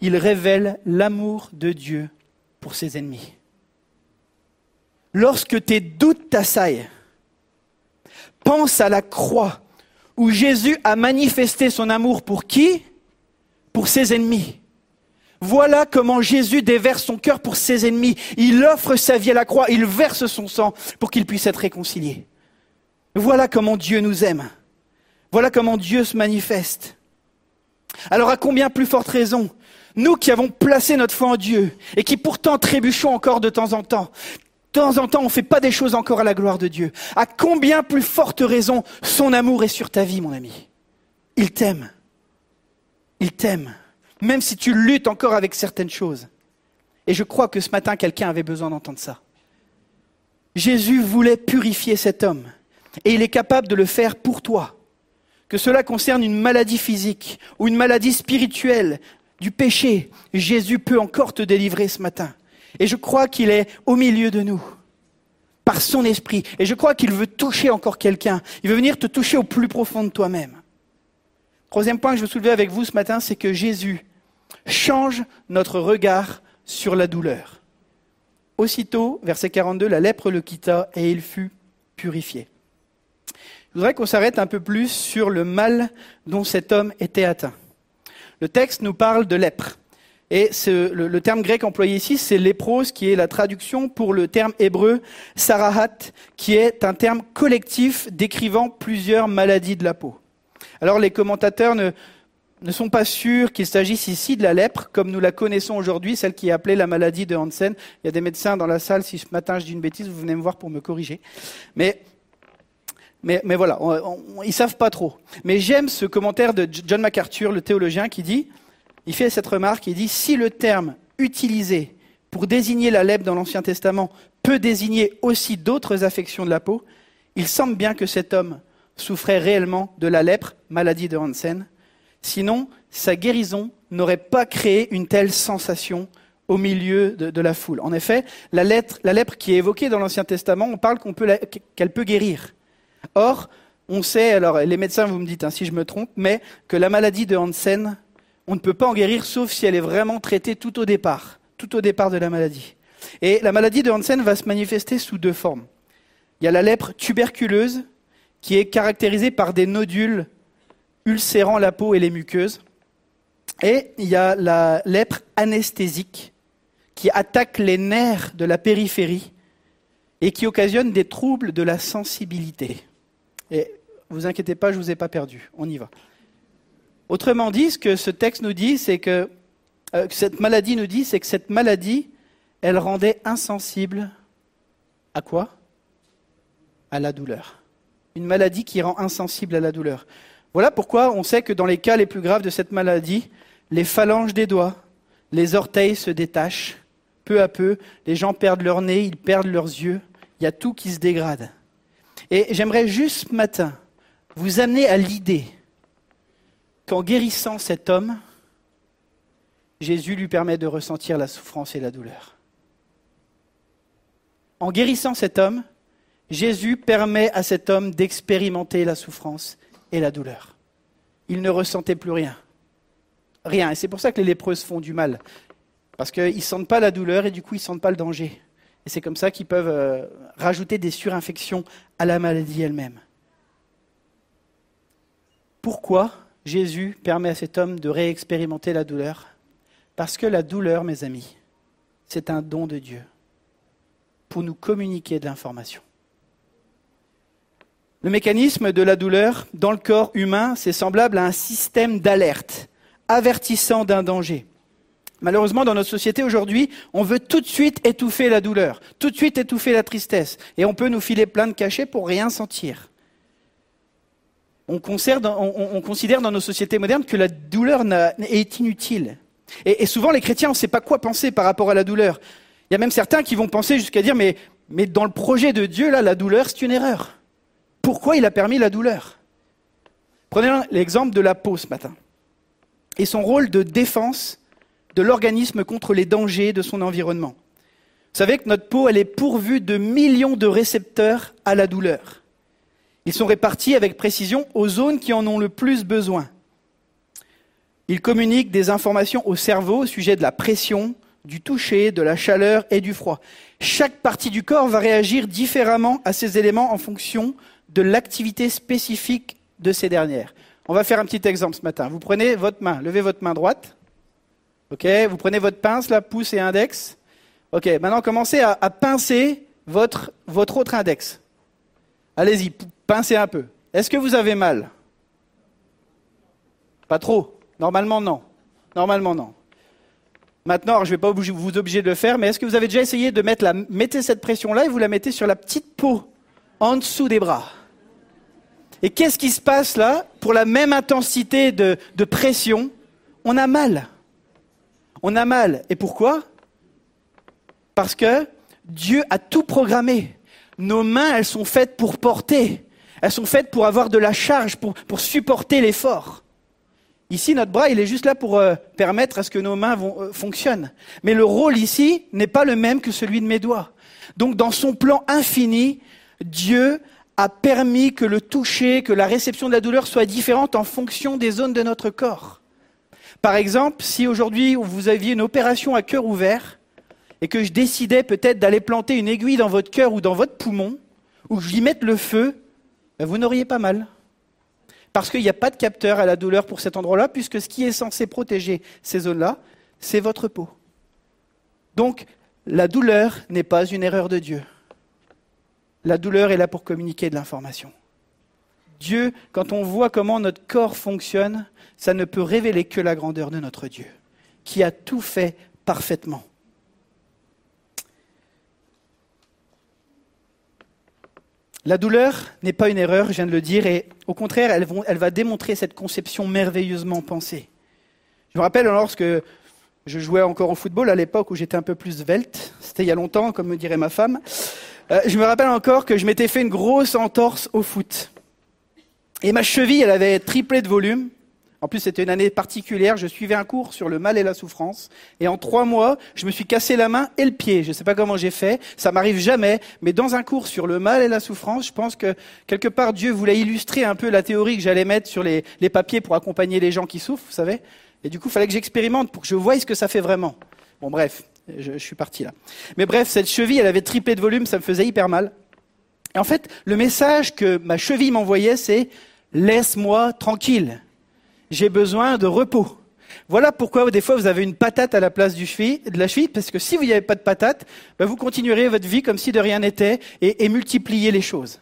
[SPEAKER 5] il révèle l'amour de Dieu pour ses ennemis. Lorsque tes doutes t'assaillent, pense à la croix où Jésus a manifesté son amour pour qui? Pour ses ennemis. Voilà comment Jésus déverse son cœur pour ses ennemis. Il offre sa vie à la croix, il verse son sang pour qu'il puisse être réconcilié. Voilà comment Dieu nous aime. Voilà comment Dieu se manifeste. Alors à combien plus forte raison, nous qui avons placé notre foi en Dieu et qui pourtant trébuchons encore de temps en temps, temps en temps on ne fait pas des choses encore à la gloire de Dieu, à combien plus forte raison son amour est sur ta vie mon ami. Il t'aime. Il t'aime. Même si tu luttes encore avec certaines choses. Et je crois que ce matin quelqu'un avait besoin d'entendre ça. Jésus voulait purifier cet homme. Et il est capable de le faire pour toi que cela concerne une maladie physique ou une maladie spirituelle, du péché, Jésus peut encore te délivrer ce matin. Et je crois qu'il est au milieu de nous, par son esprit. Et je crois qu'il veut toucher encore quelqu'un. Il veut venir te toucher au plus profond de toi-même. Troisième point que je veux soulever avec vous ce matin, c'est que Jésus change notre regard sur la douleur. Aussitôt, verset 42, la lèpre le quitta et il fut purifié. Je voudrais qu'on s'arrête un peu plus sur le mal dont cet homme était atteint. Le texte nous parle de lèpre. Et le, terme grec employé ici, c'est léprose, qui est la traduction pour le terme hébreu sarahat, qui est un terme collectif décrivant plusieurs maladies de la peau. Alors les commentateurs ne, sont pas sûrs qu'il s'agisse ici de la lèpre, comme nous la connaissons aujourd'hui, celle qui est appelée la maladie de Hansen. Il y a des médecins dans la salle, si ce matin je dis une bêtise, vous venez me voir pour me corriger. Mais voilà, on, on, ils savent pas trop. Mais j'aime ce commentaire de John MacArthur, le théologien, qui dit, il fait cette remarque, il dit, si le terme utilisé pour désigner la lèpre dans l'Ancien Testament peut désigner aussi d'autres affections de la peau, il semble bien que cet homme souffrait réellement de la lèpre, maladie de Hansen. Sinon, sa guérison n'aurait pas créé une telle sensation au milieu de, la foule. En effet, la, lettre, lèpre qui est évoquée dans l'Ancien Testament, on parle qu'elle peut guérir. Or, on sait, alors les médecins, vous me dites hein, si je me trompe, mais que la maladie de Hansen, on ne peut pas en guérir sauf si elle est vraiment traitée tout au départ, tout au départ de la maladie. Et la maladie de Hansen va se manifester sous deux formes. Il y a la lèpre tuberculeuse, qui est caractérisée par des nodules ulcérant la peau et les muqueuses. Et il y a la lèpre anesthésique, qui attaque les nerfs de la périphérie et qui occasionne des troubles de la sensibilité. Et vous inquiétez pas, je vous ai pas perdu. On y va. Autrement dit, ce que ce texte nous dit, c'est que, euh, que cette maladie nous dit, c'est que cette maladie, elle rendait insensible à quoi? À la douleur. Une maladie qui rend insensible à la douleur. Voilà pourquoi on sait que dans les cas les plus graves de cette maladie, les phalanges des doigts, les orteils se détachent. Peu à peu, les gens perdent leur nez, ils perdent leurs yeux. Il y a tout qui se dégrade. Et j'aimerais juste ce matin vous amener à l'idée qu'en guérissant cet homme, Jésus lui permet de ressentir la souffrance et la douleur. En guérissant cet homme, Jésus permet à cet homme d'expérimenter la souffrance et la douleur. Il ne ressentait plus rien. Rien. Et c'est pour ça que les lépreuses font du mal. Parce qu'ils ne sentent pas la douleur et du coup ils ne sentent pas le danger. Et c'est comme ça qu'ils peuvent euh, rajouter des surinfections à la maladie elle-même. Pourquoi Jésus permet à cet homme de réexpérimenter la douleur Parce que la douleur, mes amis, c'est un don de Dieu pour nous communiquer de l'information. Le mécanisme de la douleur dans le corps humain, c'est semblable à un système d'alerte avertissant d'un danger. Malheureusement, dans notre société aujourd'hui, on veut tout de suite étouffer la douleur, tout de suite étouffer la tristesse, et on peut nous filer plein de cachets pour rien sentir. On considère dans, nos sociétés modernes que la douleur est inutile. Et, et, souvent, les chrétiens, on ne sait pas quoi penser par rapport à la douleur. Il y a même certains qui vont penser jusqu'à dire, mais, mais dans le projet de Dieu, là, la douleur, c'est une erreur. Pourquoi il a permis la douleur? Prenez l'exemple de la peau ce matin et son rôle de défense de l'organisme contre les dangers de son environnement. Vous savez que notre peau, elle est pourvue de millions de récepteurs à la douleur. Ils sont répartis avec précision aux zones qui en ont le plus besoin. Il communique des informations au cerveau au sujet de la pression, du toucher, de la chaleur et du froid. Chaque partie du corps va réagir différemment à ces éléments en fonction de l'activité spécifique de ces dernières. On va faire un petit exemple ce matin. Vous prenez votre main, levez votre main droite. OK Vous prenez votre pince, là, pouce et index. OK, maintenant commencez à, à pincer votre, votre autre index. Allez-y, pincez un peu. Est-ce que vous avez mal? Pas trop. Normalement, non. Normalement, non. Maintenant, je ne vais pas vous obliger de le faire, mais est-ce que vous avez déjà essayé de mettre cette pression-là et vous la mettez sur la petite peau, en dessous des bras? Et qu'est-ce qui se passe là? Pour la même intensité de pression, on a mal. On a mal. Et pourquoi? Parce que Dieu a tout programmé. Nos mains, elles sont faites pour porter. Elles sont faites pour avoir de la charge, pour, supporter l'effort. Ici, notre bras, il est juste là pour euh, permettre à ce que nos mains euh, fonctionnent. Mais le rôle ici n'est pas le même que celui de mes doigts. Donc, dans son plan infini, Dieu a permis que le toucher, que la réception de la douleur soit différente en fonction des zones de notre corps. Par exemple, si aujourd'hui vous aviez une opération à cœur ouvert et que je décidais peut-être d'aller planter une aiguille dans votre cœur ou dans votre poumon, ou que je y mette le feu, ben, vous n'auriez pas mal. Parce qu'il n'y a pas de capteur à la douleur pour cet endroit-là, puisque ce qui est censé protéger ces zones-là, c'est votre peau. Donc, la douleur n'est pas une erreur de Dieu. La douleur est là pour communiquer de l'information. Dieu, quand on voit comment notre corps fonctionne, ça ne peut révéler que la grandeur de notre Dieu, qui a tout fait parfaitement. La douleur n'est pas une erreur, je viens de le dire, et au contraire, elle, va démontrer cette conception merveilleusement pensée. Je me rappelle lorsque je jouais encore au football à l'époque où j'étais un peu plus svelte, c'était il y a longtemps, comme me dirait ma femme, euh, je me rappelle encore que je m'étais fait une grosse entorse au foot. Et ma cheville, elle avait triplé de volume. En plus, c'était une année particulière. Je suivais un cours sur le mal et la souffrance. Et en trois mois, je me suis cassé la main et le pied. Je ne sais pas comment j'ai fait. Ça m'arrive jamais. Mais dans un cours sur le mal et la souffrance, je pense que quelque part, Dieu voulait illustrer un peu la théorie que j'allais mettre sur les, papiers pour accompagner les gens qui souffrent, vous savez. Et du coup, il fallait que j'expérimente pour que je voie ce que ça fait vraiment. Bon, bref, je, je suis parti là. Mais bref, cette cheville, elle avait triplé de volume. Ça me faisait hyper mal. Et en fait, le message que ma cheville m'envoyait, c'est laisse-moi tranquille. J'ai besoin de repos. Voilà pourquoi des fois vous avez une patate à la place de la cheville, parce que si vous n'y avez pas de patate, ben, vous continuerez votre vie comme si de rien n'était et, et multipliez les choses.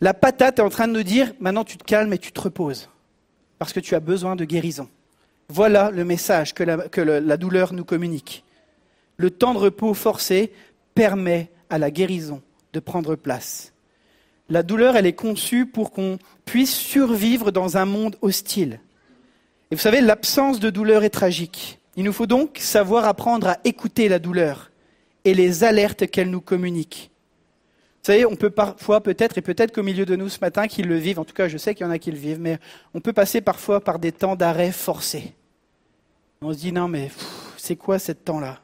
[SPEAKER 5] La patate est en train de nous dire maintenant tu te calmes et tu te reposes, parce que tu as besoin de guérison. Voilà le message que la, la douleur nous communique. Le temps de repos forcé permet à la guérison de prendre place. La douleur, elle est conçue pour qu'on puisse survivre dans un monde hostile. Et vous savez, l'absence de douleur est tragique. Il nous faut donc savoir apprendre à écouter la douleur et les alertes qu'elle nous communique. Vous savez, on peut parfois, peut-être, et peut-être qu'au milieu de nous ce matin, qui le vivent, en tout cas je sais qu'il y en a qui le vivent, mais on peut passer parfois par des temps d'arrêt forcés. On se dit, non mais c'est quoi ce temps-là?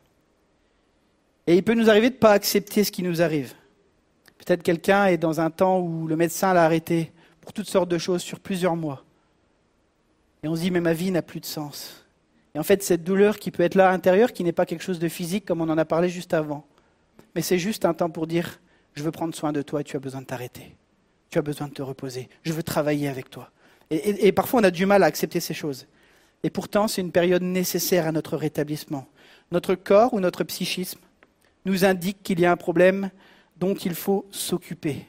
[SPEAKER 5] Et il peut nous arriver de ne pas accepter ce qui nous arrive. Peut-être quelqu'un est dans un temps où le médecin l'a arrêté pour toutes sortes de choses sur plusieurs mois. Et on se dit, mais ma vie n'a plus de sens. Et en fait, cette douleur qui peut être là à qui n'est pas quelque chose de physique comme on en a parlé juste avant, mais c'est juste un temps pour dire, je veux prendre soin de toi tu as besoin de t'arrêter. Tu as besoin de te reposer. Je veux travailler avec toi. Et, et- et parfois, on a du mal à accepter ces choses. Et pourtant, c'est une période nécessaire à notre rétablissement. Notre corps ou notre psychisme nous indique qu'il y a un problème dont il faut s'occuper.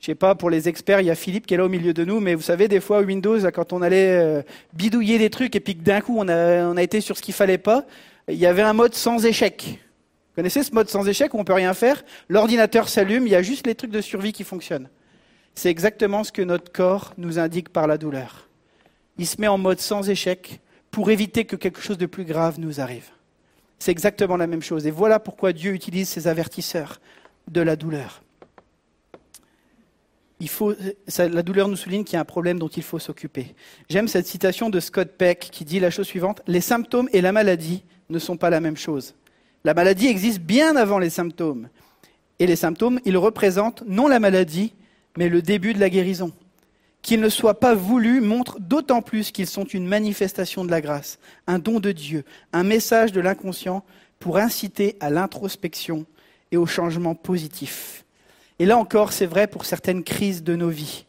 [SPEAKER 5] Je sais pas, pour les experts, il y a Philippe qui est là au milieu de nous, mais vous savez, des fois, Windows, quand on allait euh, bidouiller des trucs et puis que d'un coup, on a, été sur ce qu'il fallait pas, il y avait un mode sans échec. Vous connaissez ce mode sans échec où on peut rien faire? L'ordinateur s'allume, il y a juste les trucs de survie qui fonctionnent. C'est exactement ce que notre corps nous indique par la douleur. Il se met en mode sans échec pour éviter que quelque chose de plus grave nous arrive. C'est exactement la même chose. Et voilà pourquoi Dieu utilise ces avertisseurs de la douleur. La douleur nous souligne qu'il y a un problème dont il faut s'occuper. J'aime cette citation de Scott Peck qui dit la chose suivante Les symptômes et la maladie ne sont pas la même chose. La maladie existe bien avant les symptômes. Et les symptômes, ils représentent non la maladie, mais le début de la guérison. qu'ils ne soient pas voulus montre d'autant plus qu'ils sont une manifestation de la grâce, un don de Dieu, un message de l'inconscient pour inciter à l'introspection et au changement positif. Et là encore, c'est vrai pour certaines crises de nos vies.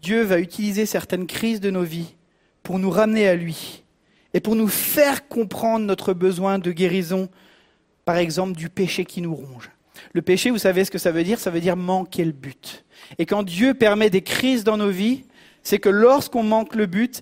[SPEAKER 5] Dieu va utiliser certaines crises de nos vies pour nous ramener à lui et pour nous faire comprendre notre besoin de guérison, par exemple, du péché qui nous ronge. Le péché, vous savez ce que ça veut dire? Ça veut dire manquer le but. Et quand Dieu permet des crises dans nos vies, c'est que lorsqu'on manque le but,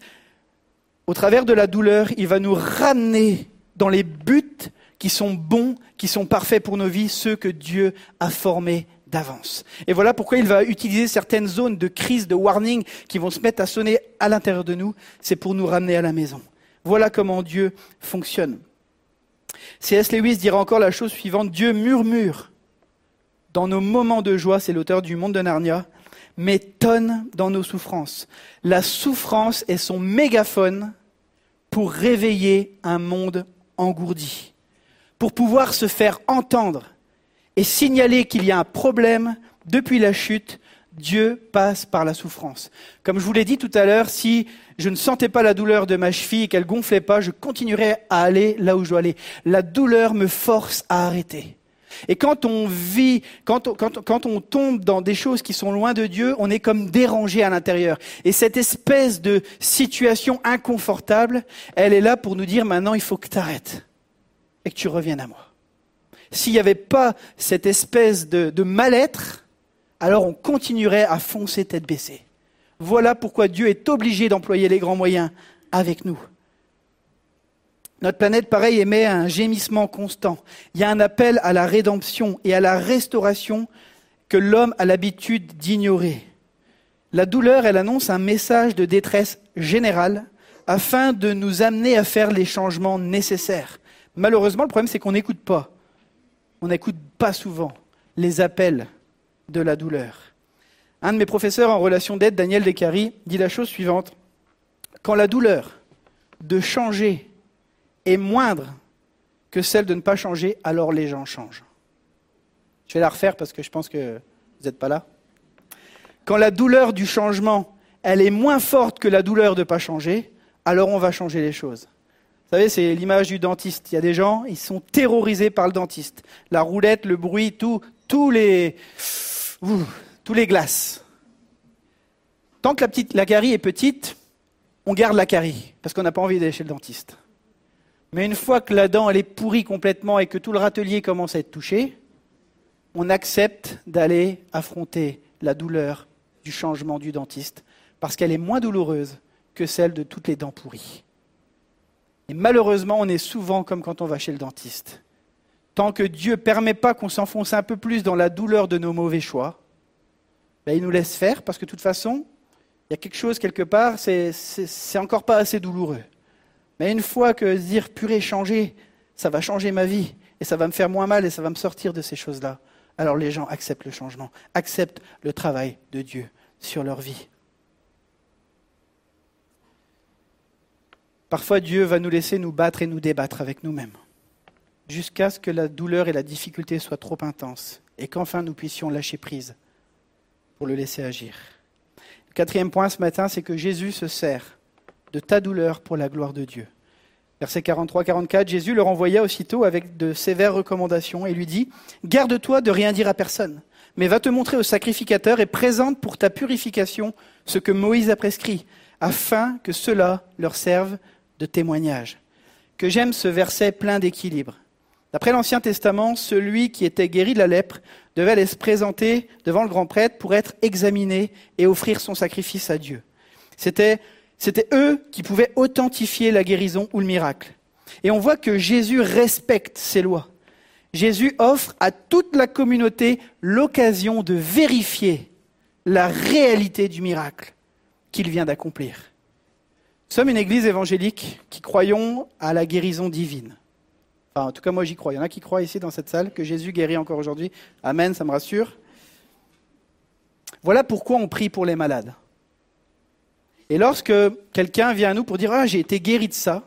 [SPEAKER 5] au travers de la douleur, il va nous ramener dans les buts qui sont bons, qui sont parfaits pour nos vies, ceux que Dieu a formés d'avance. Et voilà pourquoi il va utiliser certaines zones de crise, de warning qui vont se mettre à sonner à l'intérieur de nous. C'est pour nous ramener à la maison. Voilà comment Dieu fonctionne. C.S. Lewis dira encore la chose suivante. Dieu murmure dans nos moments de joie, c'est l'auteur du monde de Narnia, mais tonne dans nos souffrances. La souffrance est son mégaphone pour réveiller un monde engourdi, pour pouvoir se faire entendre et signaler qu'il y a un problème depuis la chute, Dieu passe par la souffrance. Comme je vous l'ai dit tout à l'heure, si je ne sentais pas la douleur de ma cheville et qu'elle gonflait pas, je continuerais à aller là où je dois aller. La douleur me force à arrêter. Et quand on vit, quand on, quand, on tombe dans des choses qui sont loin de Dieu, on est comme dérangé à l'intérieur. Et cette espèce de situation inconfortable, elle est là pour nous dire maintenant il faut que tu arrêtes et que tu reviennes à moi. S'il n'y avait pas cette espèce de, mal-être, alors on continuerait à foncer tête baissée. Voilà pourquoi Dieu est obligé d'employer les grands moyens avec nous. Notre planète, pareil, émet un gémissement constant. Il y a un appel à la rédemption et à la restauration que l'homme a l'habitude d'ignorer. La douleur, elle annonce un message de détresse générale afin de nous amener à faire les changements nécessaires. Malheureusement, le problème, c'est qu'on n'écoute pas. On n'écoute pas souvent les appels de la douleur. Un de mes professeurs en relation d'aide, Daniel Descaries, dit la chose suivante. Quand la douleur de changer est moindre que celle de ne pas changer, alors les gens changent. Je vais la refaire parce que je pense que vous n'êtes pas là. Quand la douleur du changement, elle est moins forte que la douleur de ne pas changer, alors on va changer les choses. Vous savez, c'est l'image du dentiste. Il y a des gens, ils sont terrorisés par le dentiste. La roulette, le bruit, tout, tous les, tous les glaces. Tant que la, petite, la carie est petite, on garde la carie, parce qu'on n'a pas envie d'aller chez le dentiste. Mais une fois que la dent elle est pourrie complètement et que tout le râtelier commence à être touché, on accepte d'aller affronter la douleur du changement du dentiste, parce qu'elle est moins douloureuse que celle de toutes les dents pourries. Et malheureusement, on est souvent comme quand on va chez le dentiste. Tant que Dieu ne permet pas qu'on s'enfonce un peu plus dans la douleur de nos mauvais choix, ben, il nous laisse faire, parce que de toute façon, il y a quelque chose quelque part, c'est encore pas assez douloureux. Mais une fois que dire purée, changer, ça va changer ma vie, et ça va me faire moins mal, et ça va me sortir de ces choses-là, alors les gens acceptent le changement, acceptent le travail de Dieu sur leur vie. Parfois, Dieu va nous laisser nous battre et nous débattre avec nous-mêmes, jusqu'à ce que la douleur et la difficulté soient trop intenses, et qu'enfin nous puissions lâcher prise pour le laisser agir. Quatrième point ce matin, c'est que Jésus se sert de ta douleur pour la gloire de Dieu. Verset 43-44, Jésus le renvoya aussitôt avec de sévères recommandations et lui dit, Garde-toi de rien dire à personne, mais va te montrer au sacrificateur et présente pour ta purification ce que Moïse a prescrit, afin que cela leur serve de témoignage. Que j'aime ce verset plein d'équilibre. D'après l'Ancien Testament, celui qui était guéri de la lèpre devait aller se présenter devant le grand prêtre pour être examiné et offrir son sacrifice à Dieu. C'était, c'était eux qui pouvaient authentifier la guérison ou le miracle. Et on voit que Jésus respecte ces lois. Jésus offre à toute la communauté l'occasion de vérifier la réalité du miracle qu'il vient d'accomplir. Nous sommes une église évangélique qui croyons à la guérison divine. Enfin, en tout cas, moi j'y crois. Il y en a qui croient ici dans cette salle que Jésus guérit encore aujourd'hui. Amen, ça me rassure. Voilà pourquoi on prie pour les malades. Et lorsque quelqu'un vient à nous pour dire Ah, j'ai été guéri de ça,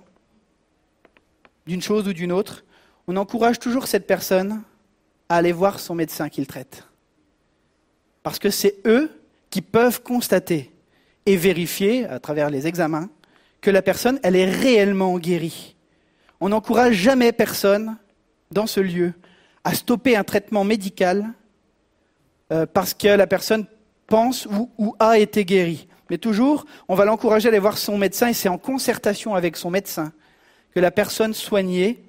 [SPEAKER 5] d'une chose ou d'une autre, on encourage toujours cette personne à aller voir son médecin qui le traite. Parce que c'est eux qui peuvent constater et vérifier à travers les examens que la personne, elle est réellement guérie. On n'encourage jamais personne dans ce lieu à stopper un traitement médical euh, parce que la personne pense ou, a été guérie. Mais toujours, on va l'encourager à aller voir son médecin et c'est en concertation avec son médecin que la personne soignée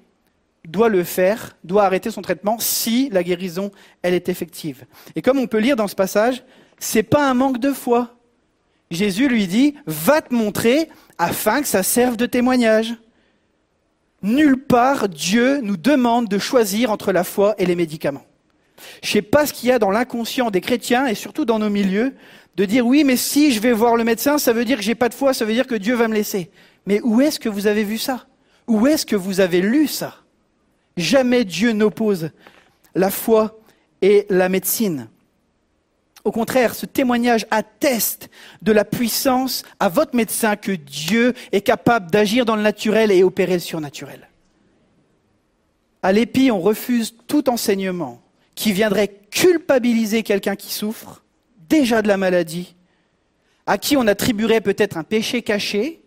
[SPEAKER 5] doit le faire, doit arrêter son traitement si la guérison, est effective. Et comme on peut lire dans ce passage, c'est pas un manque de foi. Jésus lui dit, va te montrer afin que ça serve de témoignage. Nulle part Dieu nous demande de choisir entre la foi et les médicaments. Je sais pas ce qu'il y a dans l'inconscient des chrétiens et surtout dans nos milieux de dire oui, mais si je vais voir le médecin, ça veut dire que j'ai pas de foi, ça veut dire que Dieu va me laisser. Mais où est-ce que vous avez vu ça? Où est-ce que vous avez lu ça? Jamais Dieu n'oppose la foi et la médecine. Au contraire, ce témoignage atteste de la puissance à votre médecin que Dieu est capable d'agir dans le naturel et opérer le surnaturel. À l'épi, on refuse tout enseignement qui viendrait culpabiliser quelqu'un qui souffre déjà de la maladie, à qui on attribuerait peut-être un péché caché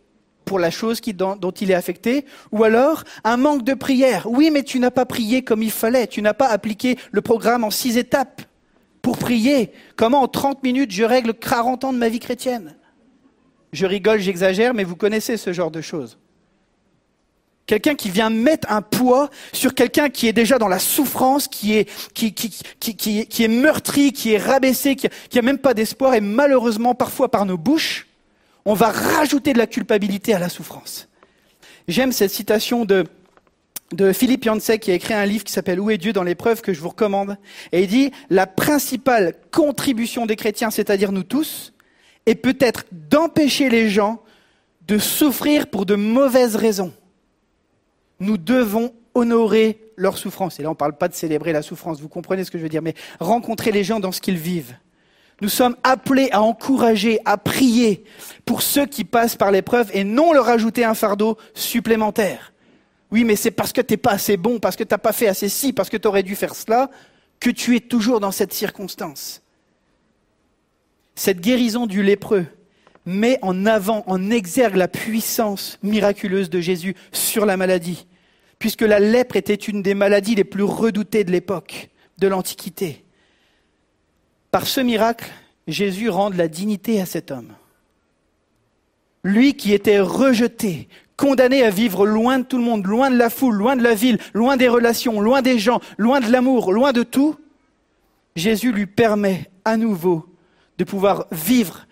[SPEAKER 5] pour la chose dont il est affecté, ou alors un manque de prière. Oui, mais tu n'as pas prié comme il fallait, tu n'as pas appliqué le programme en six étapes pour prier. Comment en 30 minutes je règle 40 ans de ma vie chrétienne? Je rigole, j'exagère, mais vous connaissez ce genre de choses. Quelqu'un qui vient mettre un poids sur quelqu'un qui est déjà dans la souffrance, qui est, meurtri, qui est rabaissé, qui n'a même pas d'espoir, et malheureusement, parfois par nos bouches, on va rajouter de la culpabilité à la souffrance. J'aime cette citation de, de Philippe Yancey qui a écrit un livre qui s'appelle Où est Dieu dans l'épreuve que je vous recommande. Et il dit, la principale contribution des chrétiens, c'est-à-dire nous tous, est peut-être d'empêcher les gens de souffrir pour de mauvaises raisons. Nous devons honorer leur souffrance. Et là, on ne parle pas de célébrer la souffrance, vous comprenez ce que je veux dire, mais rencontrer les gens dans ce qu'ils vivent. Nous sommes appelés à encourager, à prier pour ceux qui passent par l'épreuve et non leur ajouter un fardeau supplémentaire. Oui, mais c'est parce que tu n'es pas assez bon, parce que tu n'as pas fait assez ci, parce que tu aurais dû faire cela, que tu es toujours dans cette circonstance. Cette guérison du lépreux met en avant, en exergue la puissance miraculeuse de Jésus sur la maladie, puisque la lèpre était une des maladies les plus redoutées de l'époque, de l'Antiquité. Par ce miracle, Jésus rend la dignité à cet homme. Lui qui était rejeté, condamné à vivre loin de tout le monde, loin de la foule, loin de la ville, loin des relations, loin des gens, loin de l'amour, loin de tout, Jésus lui permet à nouveau de pouvoir vivre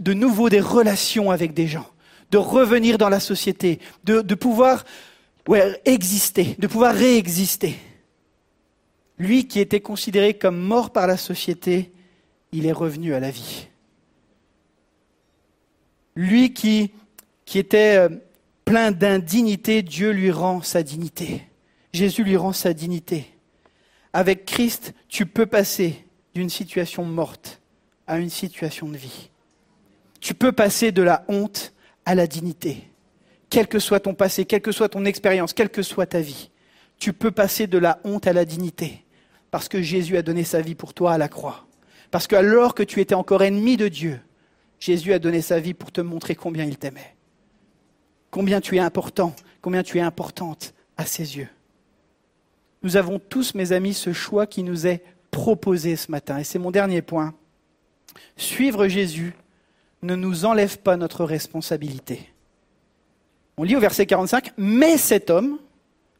[SPEAKER 5] de nouveau des relations avec des gens, de revenir dans la société, de, pouvoir exister, de pouvoir réexister. Lui qui était considéré comme mort par la société, il est revenu à la vie. Lui qui, qui était euh, plein d'indignité, Dieu lui rend sa dignité. Jésus lui rend sa dignité. Avec Christ, tu peux passer d'une situation morte à une situation de vie. Tu peux passer de la honte à la dignité. Quel que soit ton passé, quelle que soit ton expérience, quelle que soit ta vie, tu peux passer de la honte à la dignité. Parce que Jésus a donné sa vie pour toi à la croix. Parce que alors que tu étais encore ennemi de Dieu, Jésus a donné sa vie pour te montrer combien il t'aimait. Combien tu es important, combien tu es importante à ses yeux. Nous avons tous, mes amis, ce choix qui nous est proposé ce matin. Et c'est mon dernier point. Suivre Jésus ne nous enlève pas notre responsabilité. On lit au verset 45, mais cet homme,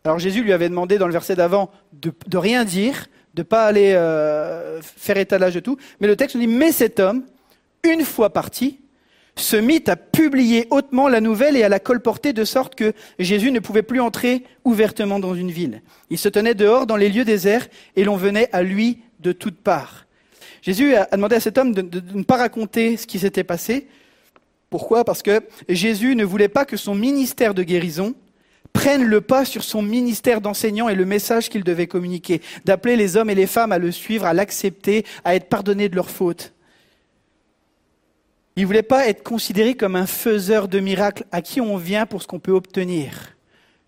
[SPEAKER 5] alors Jésus lui avait demandé dans le verset d'avant de, rien dire, de ne pas aller euh, faire étalage de tout, mais le texte nous dit, mais cet homme, une fois parti, se mit à publier hautement la nouvelle et à la colporter de sorte que Jésus ne pouvait plus entrer ouvertement dans une ville. Il se tenait dehors dans les lieux déserts et l'on venait à lui de toutes parts. Jésus a demandé à cet homme de, ne pas raconter ce qui s'était passé. Pourquoi? Parce que Jésus ne voulait pas que son ministère de guérison prenne le pas sur son ministère d'enseignant et le message qu'il devait communiquer, d'appeler les hommes et les femmes à le suivre, à l'accepter, à être pardonnés de leurs fautes. Il ne voulait pas être considéré comme un faiseur de miracles à qui on vient pour ce qu'on peut obtenir.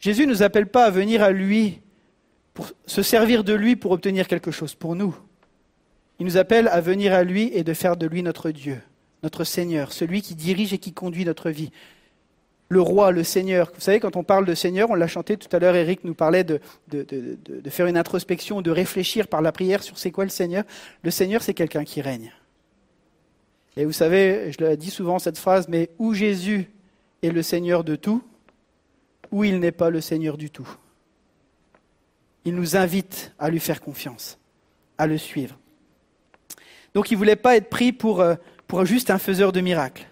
[SPEAKER 5] Jésus ne nous appelle pas à venir à lui pour se servir de lui pour obtenir quelque chose pour nous. Il nous appelle à venir à lui et de faire de lui notre Dieu, notre Seigneur, celui qui dirige et qui conduit notre vie. Le roi, le Seigneur. Vous savez, quand on parle de Seigneur, on l'a chanté tout à l'heure, Eric nous parlait de, de, faire une introspection, de réfléchir par la prière sur c'est quoi le Seigneur. Le Seigneur, c'est quelqu'un qui règne. Et vous savez, je le dis souvent cette phrase, mais où Jésus est le Seigneur de tout, ou il n'est pas le Seigneur du tout. Il nous invite à lui faire confiance, à le suivre. Donc il ne voulait pas être pris pour, euh, pour juste un faiseur de miracles.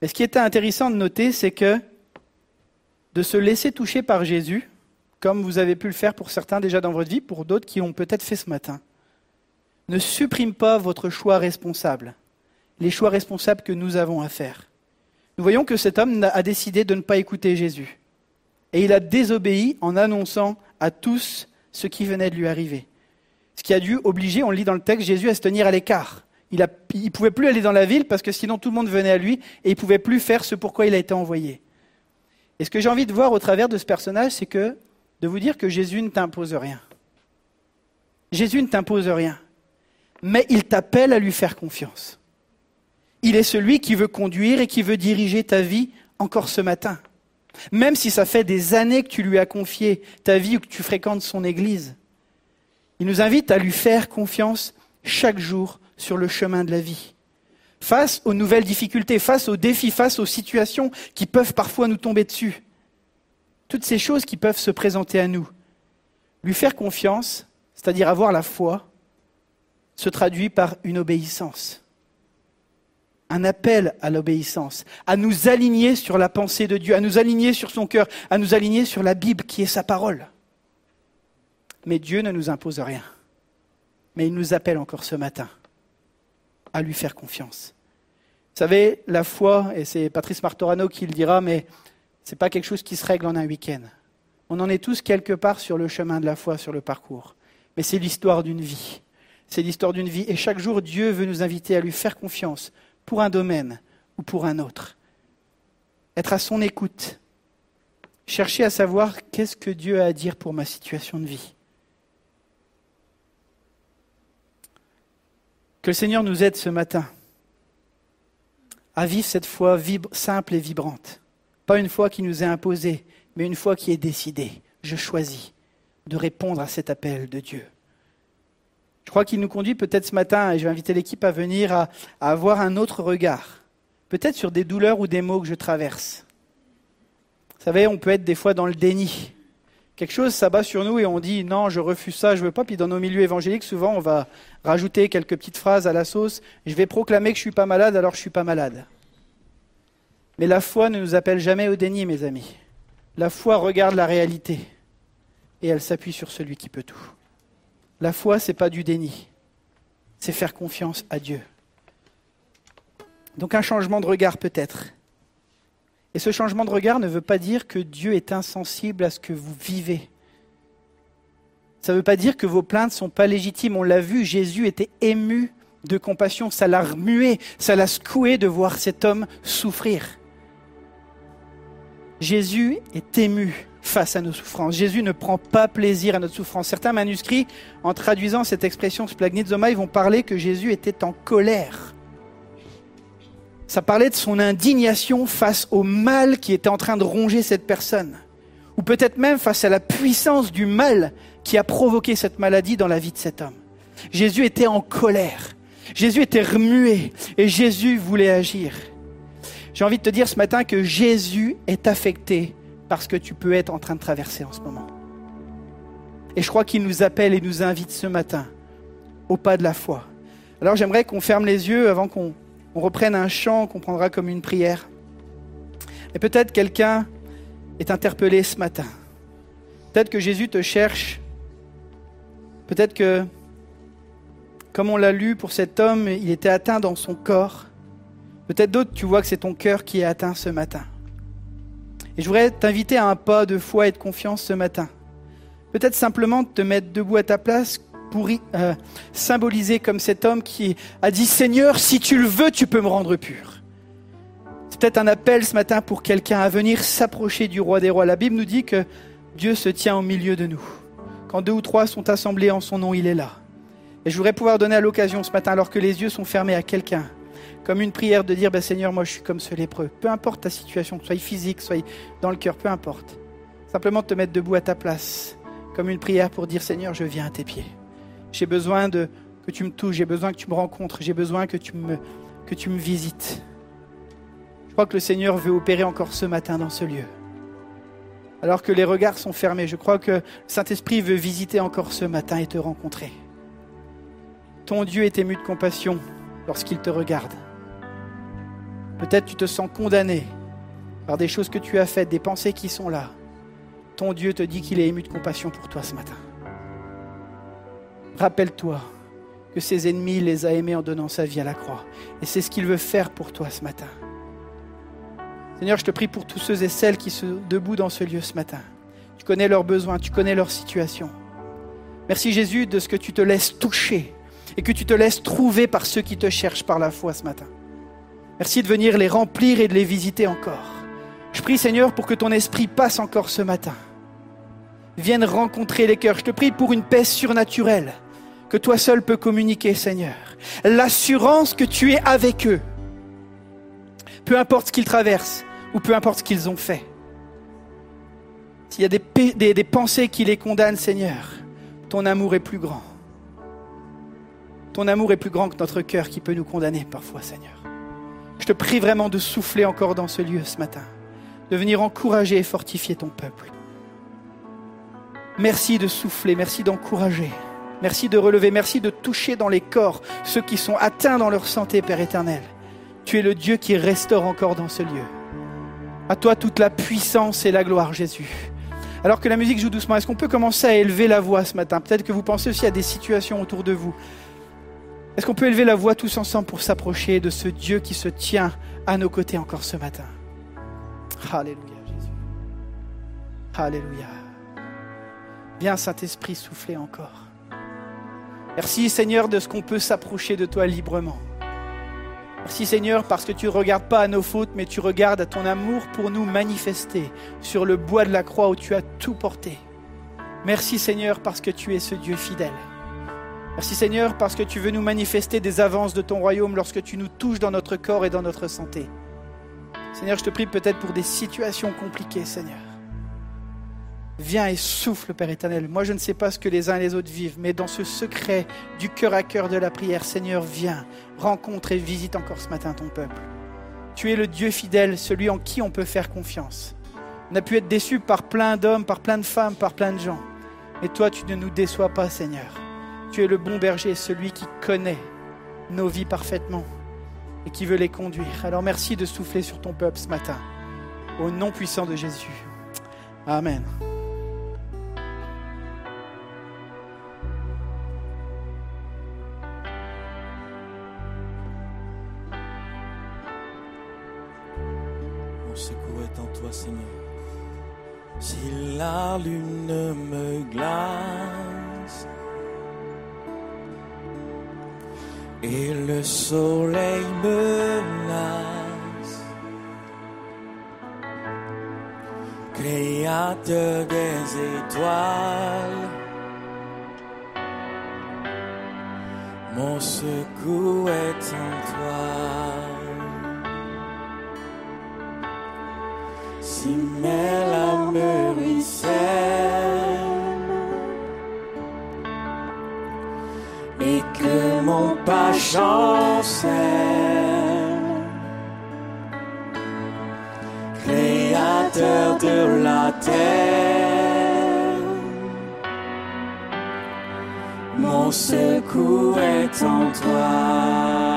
[SPEAKER 5] Mais ce qui était intéressant de noter, c'est que de se laisser toucher par Jésus, comme vous avez pu le faire pour certains déjà dans votre vie, pour d'autres qui l'ont peut-être fait ce matin, ne supprime pas votre choix responsable, les choix responsables que nous avons à faire. Nous voyons que cet homme a décidé de ne pas écouter Jésus. Et il a désobéi en annonçant à tous ce qui venait de lui arriver. Ce qui a dû obliger, on le lit dans le texte, Jésus à se tenir à l'écart. Il ne pouvait plus aller dans la ville parce que sinon tout le monde venait à lui et il ne pouvait plus faire ce pourquoi il a été envoyé. Et ce que j'ai envie de voir au travers de ce personnage, c'est que de vous dire que Jésus ne t'impose rien. Jésus ne t'impose rien, mais il t'appelle à lui faire confiance. Il est celui qui veut conduire et qui veut diriger ta vie encore ce matin. Même si ça fait des années que tu lui as confié ta vie ou que tu fréquentes son église. Il nous invite à lui faire confiance chaque jour sur le chemin de la vie. Face aux nouvelles difficultés, face aux défis, face aux situations qui peuvent parfois nous tomber dessus. Toutes ces choses qui peuvent se présenter à nous. Lui faire confiance, c'est-à-dire avoir la foi, se traduit par une obéissance un appel à l'obéissance, à nous aligner sur la pensée de Dieu, à nous aligner sur son cœur, à nous aligner sur la Bible qui est sa parole. Mais Dieu ne nous impose rien. Mais il nous appelle encore ce matin à lui faire confiance. Vous savez, la foi, et c'est Patrice Martorano qui le dira, mais ce n'est pas quelque chose qui se règle en un week-end. On en est tous quelque part sur le chemin de la foi, sur le parcours. Mais c'est l'histoire d'une vie. C'est l'histoire d'une vie. Et chaque jour, Dieu veut nous inviter à lui faire confiance pour un domaine ou pour un autre. Être à son écoute. Chercher à savoir qu'est-ce que Dieu a à dire pour ma situation de vie. Que le Seigneur nous aide ce matin à vivre cette foi simple et vibrante. Pas une foi qui nous est imposée, mais une foi qui est décidée. Je choisis de répondre à cet appel de Dieu. Je crois qu'il nous conduit peut-être ce matin, et je vais inviter l'équipe à venir, à, avoir un autre regard. Peut-être sur des douleurs ou des maux que je traverse. Vous savez, on peut être des fois dans le déni. Quelque chose s'abat sur nous et on dit non, je refuse ça, je veux pas. Puis dans nos milieux évangéliques, souvent, on va rajouter quelques petites phrases à la sauce. Je vais proclamer que je suis pas malade, alors je suis pas malade. Mais la foi ne nous appelle jamais au déni, mes amis. La foi regarde la réalité et elle s'appuie sur celui qui peut tout. La foi, c'est pas du déni, c'est faire confiance à Dieu. Donc un changement de regard peut-être. Et ce changement de regard ne veut pas dire que Dieu est insensible à ce que vous vivez. Ça ne veut pas dire que vos plaintes ne sont pas légitimes. On l'a vu, Jésus était ému de compassion. Ça l'a remué, ça l'a secoué de voir cet homme souffrir. Jésus est ému face à nos souffrances. Jésus ne prend pas plaisir à notre souffrance. Certains manuscrits, en traduisant cette expression splagnizoma, ils vont parler que Jésus était en colère. Ça parlait de son indignation face au mal qui était en train de ronger cette personne. Ou peut-être même face à la puissance du mal qui a provoqué cette maladie dans la vie de cet homme. Jésus était en colère. Jésus était remué et Jésus voulait agir. J'ai envie de te dire ce matin que Jésus est affecté par ce que tu peux être en train de traverser en ce moment. Et je crois qu'il nous appelle et nous invite ce matin au pas de la foi. Alors j'aimerais qu'on ferme les yeux avant qu'on on reprenne un chant qu'on prendra comme une prière. Et peut-être quelqu'un est interpellé ce matin. Peut-être que Jésus te cherche. Peut-être que, comme on l'a lu pour cet homme, il était atteint dans son corps. Peut-être d'autres, tu vois que c'est ton cœur qui est atteint ce matin. Et je voudrais t'inviter à un pas de foi et de confiance ce matin. Peut-être simplement te mettre debout à ta place pour euh, symboliser comme cet homme qui a dit Seigneur, si tu le veux, tu peux me rendre pur. C'est peut-être un appel ce matin pour quelqu'un à venir s'approcher du roi des rois. La Bible nous dit que Dieu se tient au milieu de nous. Quand deux ou trois sont assemblés en son nom, il est là. Et je voudrais pouvoir donner à l'occasion ce matin, alors que les yeux sont fermés à quelqu'un, Comme une prière de dire, ben, Seigneur, moi je suis comme ce lépreux. Peu importe ta situation, soit physique, soit dans le cœur, peu importe. Simplement te mettre debout à ta place. Comme une prière pour dire, Seigneur, je viens à tes pieds. J'ai besoin de, que tu me touches, j'ai besoin que tu me rencontres, j'ai besoin que tu me, que tu me visites. Je crois que le Seigneur veut opérer encore ce matin dans ce lieu. Alors que les regards sont fermés, je crois que le Saint-Esprit veut visiter encore ce matin et te rencontrer. Ton Dieu est ému de compassion lorsqu'il te regarde. Peut-être tu te sens condamné par des choses que tu as faites, des pensées qui sont là. Ton Dieu te dit qu'il est ému de compassion pour toi ce matin. Rappelle-toi que ses ennemis les a aimés en donnant sa vie à la croix. Et c'est ce qu'il veut faire pour toi ce matin. Seigneur, je te prie pour tous ceux et celles qui sont debout dans ce lieu ce matin. Tu connais leurs besoins, tu connais leur situation. Merci Jésus de ce que tu te laisses toucher et que tu te laisses trouver par ceux qui te cherchent par la foi ce matin. Merci de venir les remplir et de les visiter encore. Je prie Seigneur pour que ton esprit passe encore ce matin. Vienne rencontrer les cœurs. Je te prie pour une paix surnaturelle que toi seul peux communiquer Seigneur. L'assurance que tu es avec eux. Peu importe ce qu'ils traversent ou peu importe ce qu'ils ont fait. S'il y a des, pe- des- des pensées qui les condamnent Seigneur, ton amour est plus grand. Ton amour est plus grand que notre cœur qui peut nous condamner parfois Seigneur. Je te prie vraiment de souffler encore dans ce lieu ce matin, de venir encourager et fortifier ton peuple. Merci de souffler, merci d'encourager, merci de relever, merci de toucher dans les corps ceux qui sont atteints dans leur santé, Père éternel. Tu es le Dieu qui restaure encore dans ce lieu. À toi toute la puissance et la gloire, Jésus. Alors que la musique joue doucement, est-ce qu'on peut commencer à élever la voix ce matin? Peut-être que vous pensez aussi à des situations autour de vous. Est-ce qu'on peut élever la voix tous ensemble pour s'approcher de ce Dieu qui se tient à nos côtés encore ce matin? Alléluia, Jésus. Alléluia. Viens, Saint-Esprit, souffler encore. Merci, Seigneur, de ce qu'on peut s'approcher de toi librement. Merci, Seigneur, parce que tu ne regardes pas à nos fautes, mais tu regardes à ton amour pour nous manifester sur le bois de la croix où tu as tout porté. Merci, Seigneur, parce que tu es ce Dieu fidèle. Merci Seigneur parce que tu veux nous manifester des avances de ton royaume lorsque tu nous touches dans notre corps et dans notre santé. Seigneur, je te prie peut-être pour des situations compliquées, Seigneur. Viens et souffle, Père éternel. Moi, je ne sais pas ce que les uns et les autres vivent, mais dans ce secret du cœur à cœur de la prière, Seigneur, viens, rencontre et visite encore ce matin ton peuple. Tu es le Dieu fidèle, celui en qui on peut faire confiance. On a pu être déçus par plein d'hommes, par plein de femmes, par plein de gens. Mais toi, tu ne nous déçois pas, Seigneur. Tu es le bon berger, celui qui connaît nos vies parfaitement et qui veut les conduire. Alors merci de souffler sur ton peuple ce matin. Au nom puissant de Jésus. Amen.
[SPEAKER 1] Mon secours est en toi, Seigneur. Si la lune me glace et le soleil me lasse, créateur des étoiles, mon secours est en toi. Si pas chancelle, Créateur de la terre, mon secours est en toi.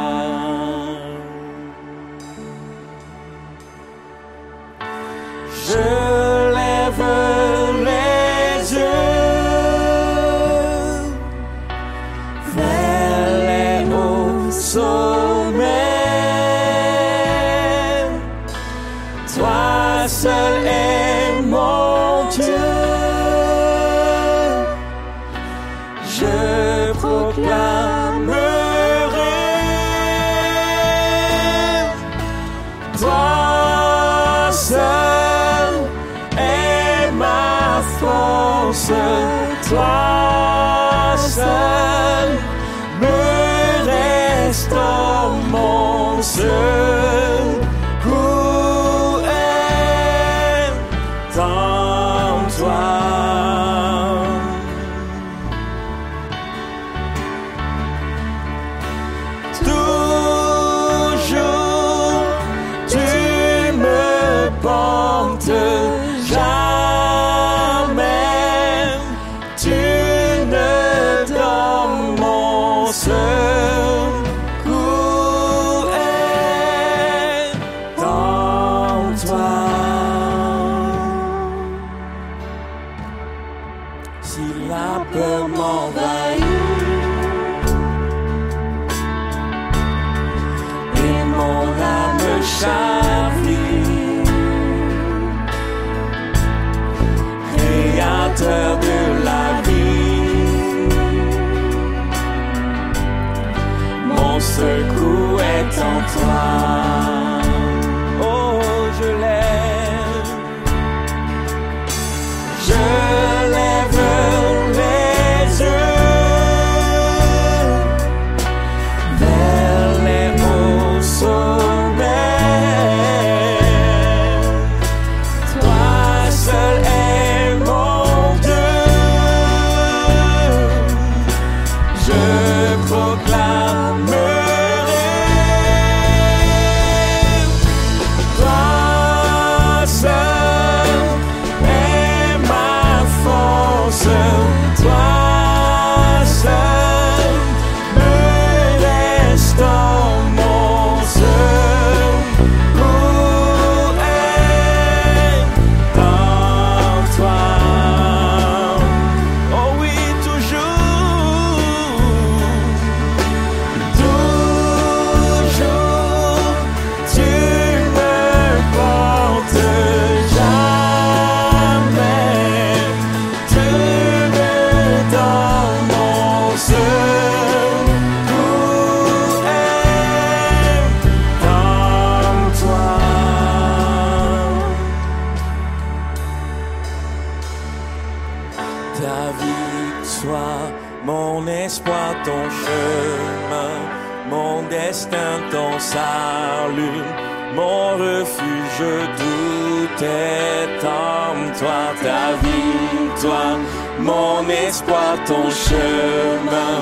[SPEAKER 1] Est en toi, ta victoire, mon espoir, ton chemin,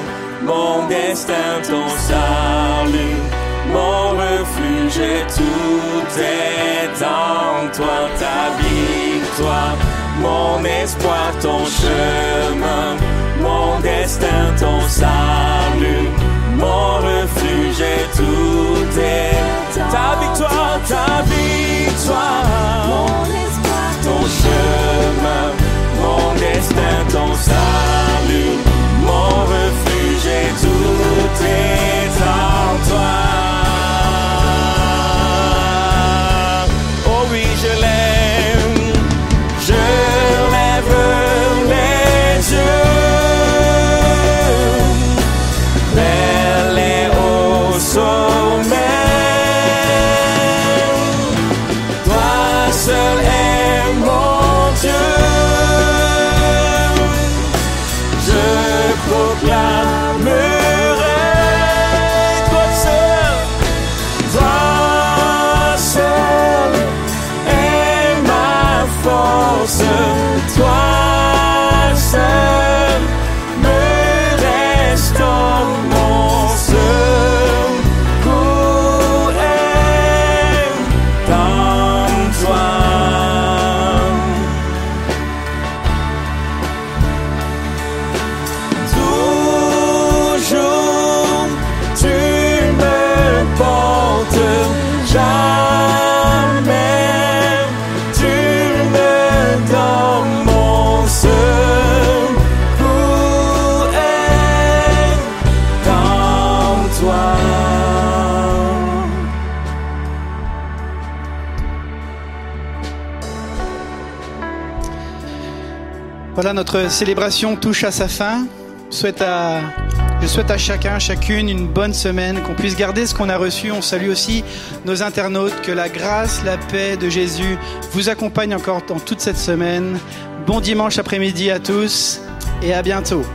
[SPEAKER 1] mon destin, ton salut, mon refuge, tout est en toi, ta victoire mon espoir, ton chemin, mon destin, ton salut, refuge, et tout est ta victoire, ta victoire,
[SPEAKER 4] Mon espoir,
[SPEAKER 1] ton chemin, mon destin, ton salut, mon refuge, et tout est en toi.
[SPEAKER 5] Notre célébration touche à sa fin. Je souhaite à, chacun, chacune une bonne semaine, qu'on puisse garder ce qu'on a reçu. On salue aussi nos internautes, que la grâce, la paix de Jésus vous accompagne encore dans toute cette semaine. Bon dimanche après-midi à tous et à bientôt.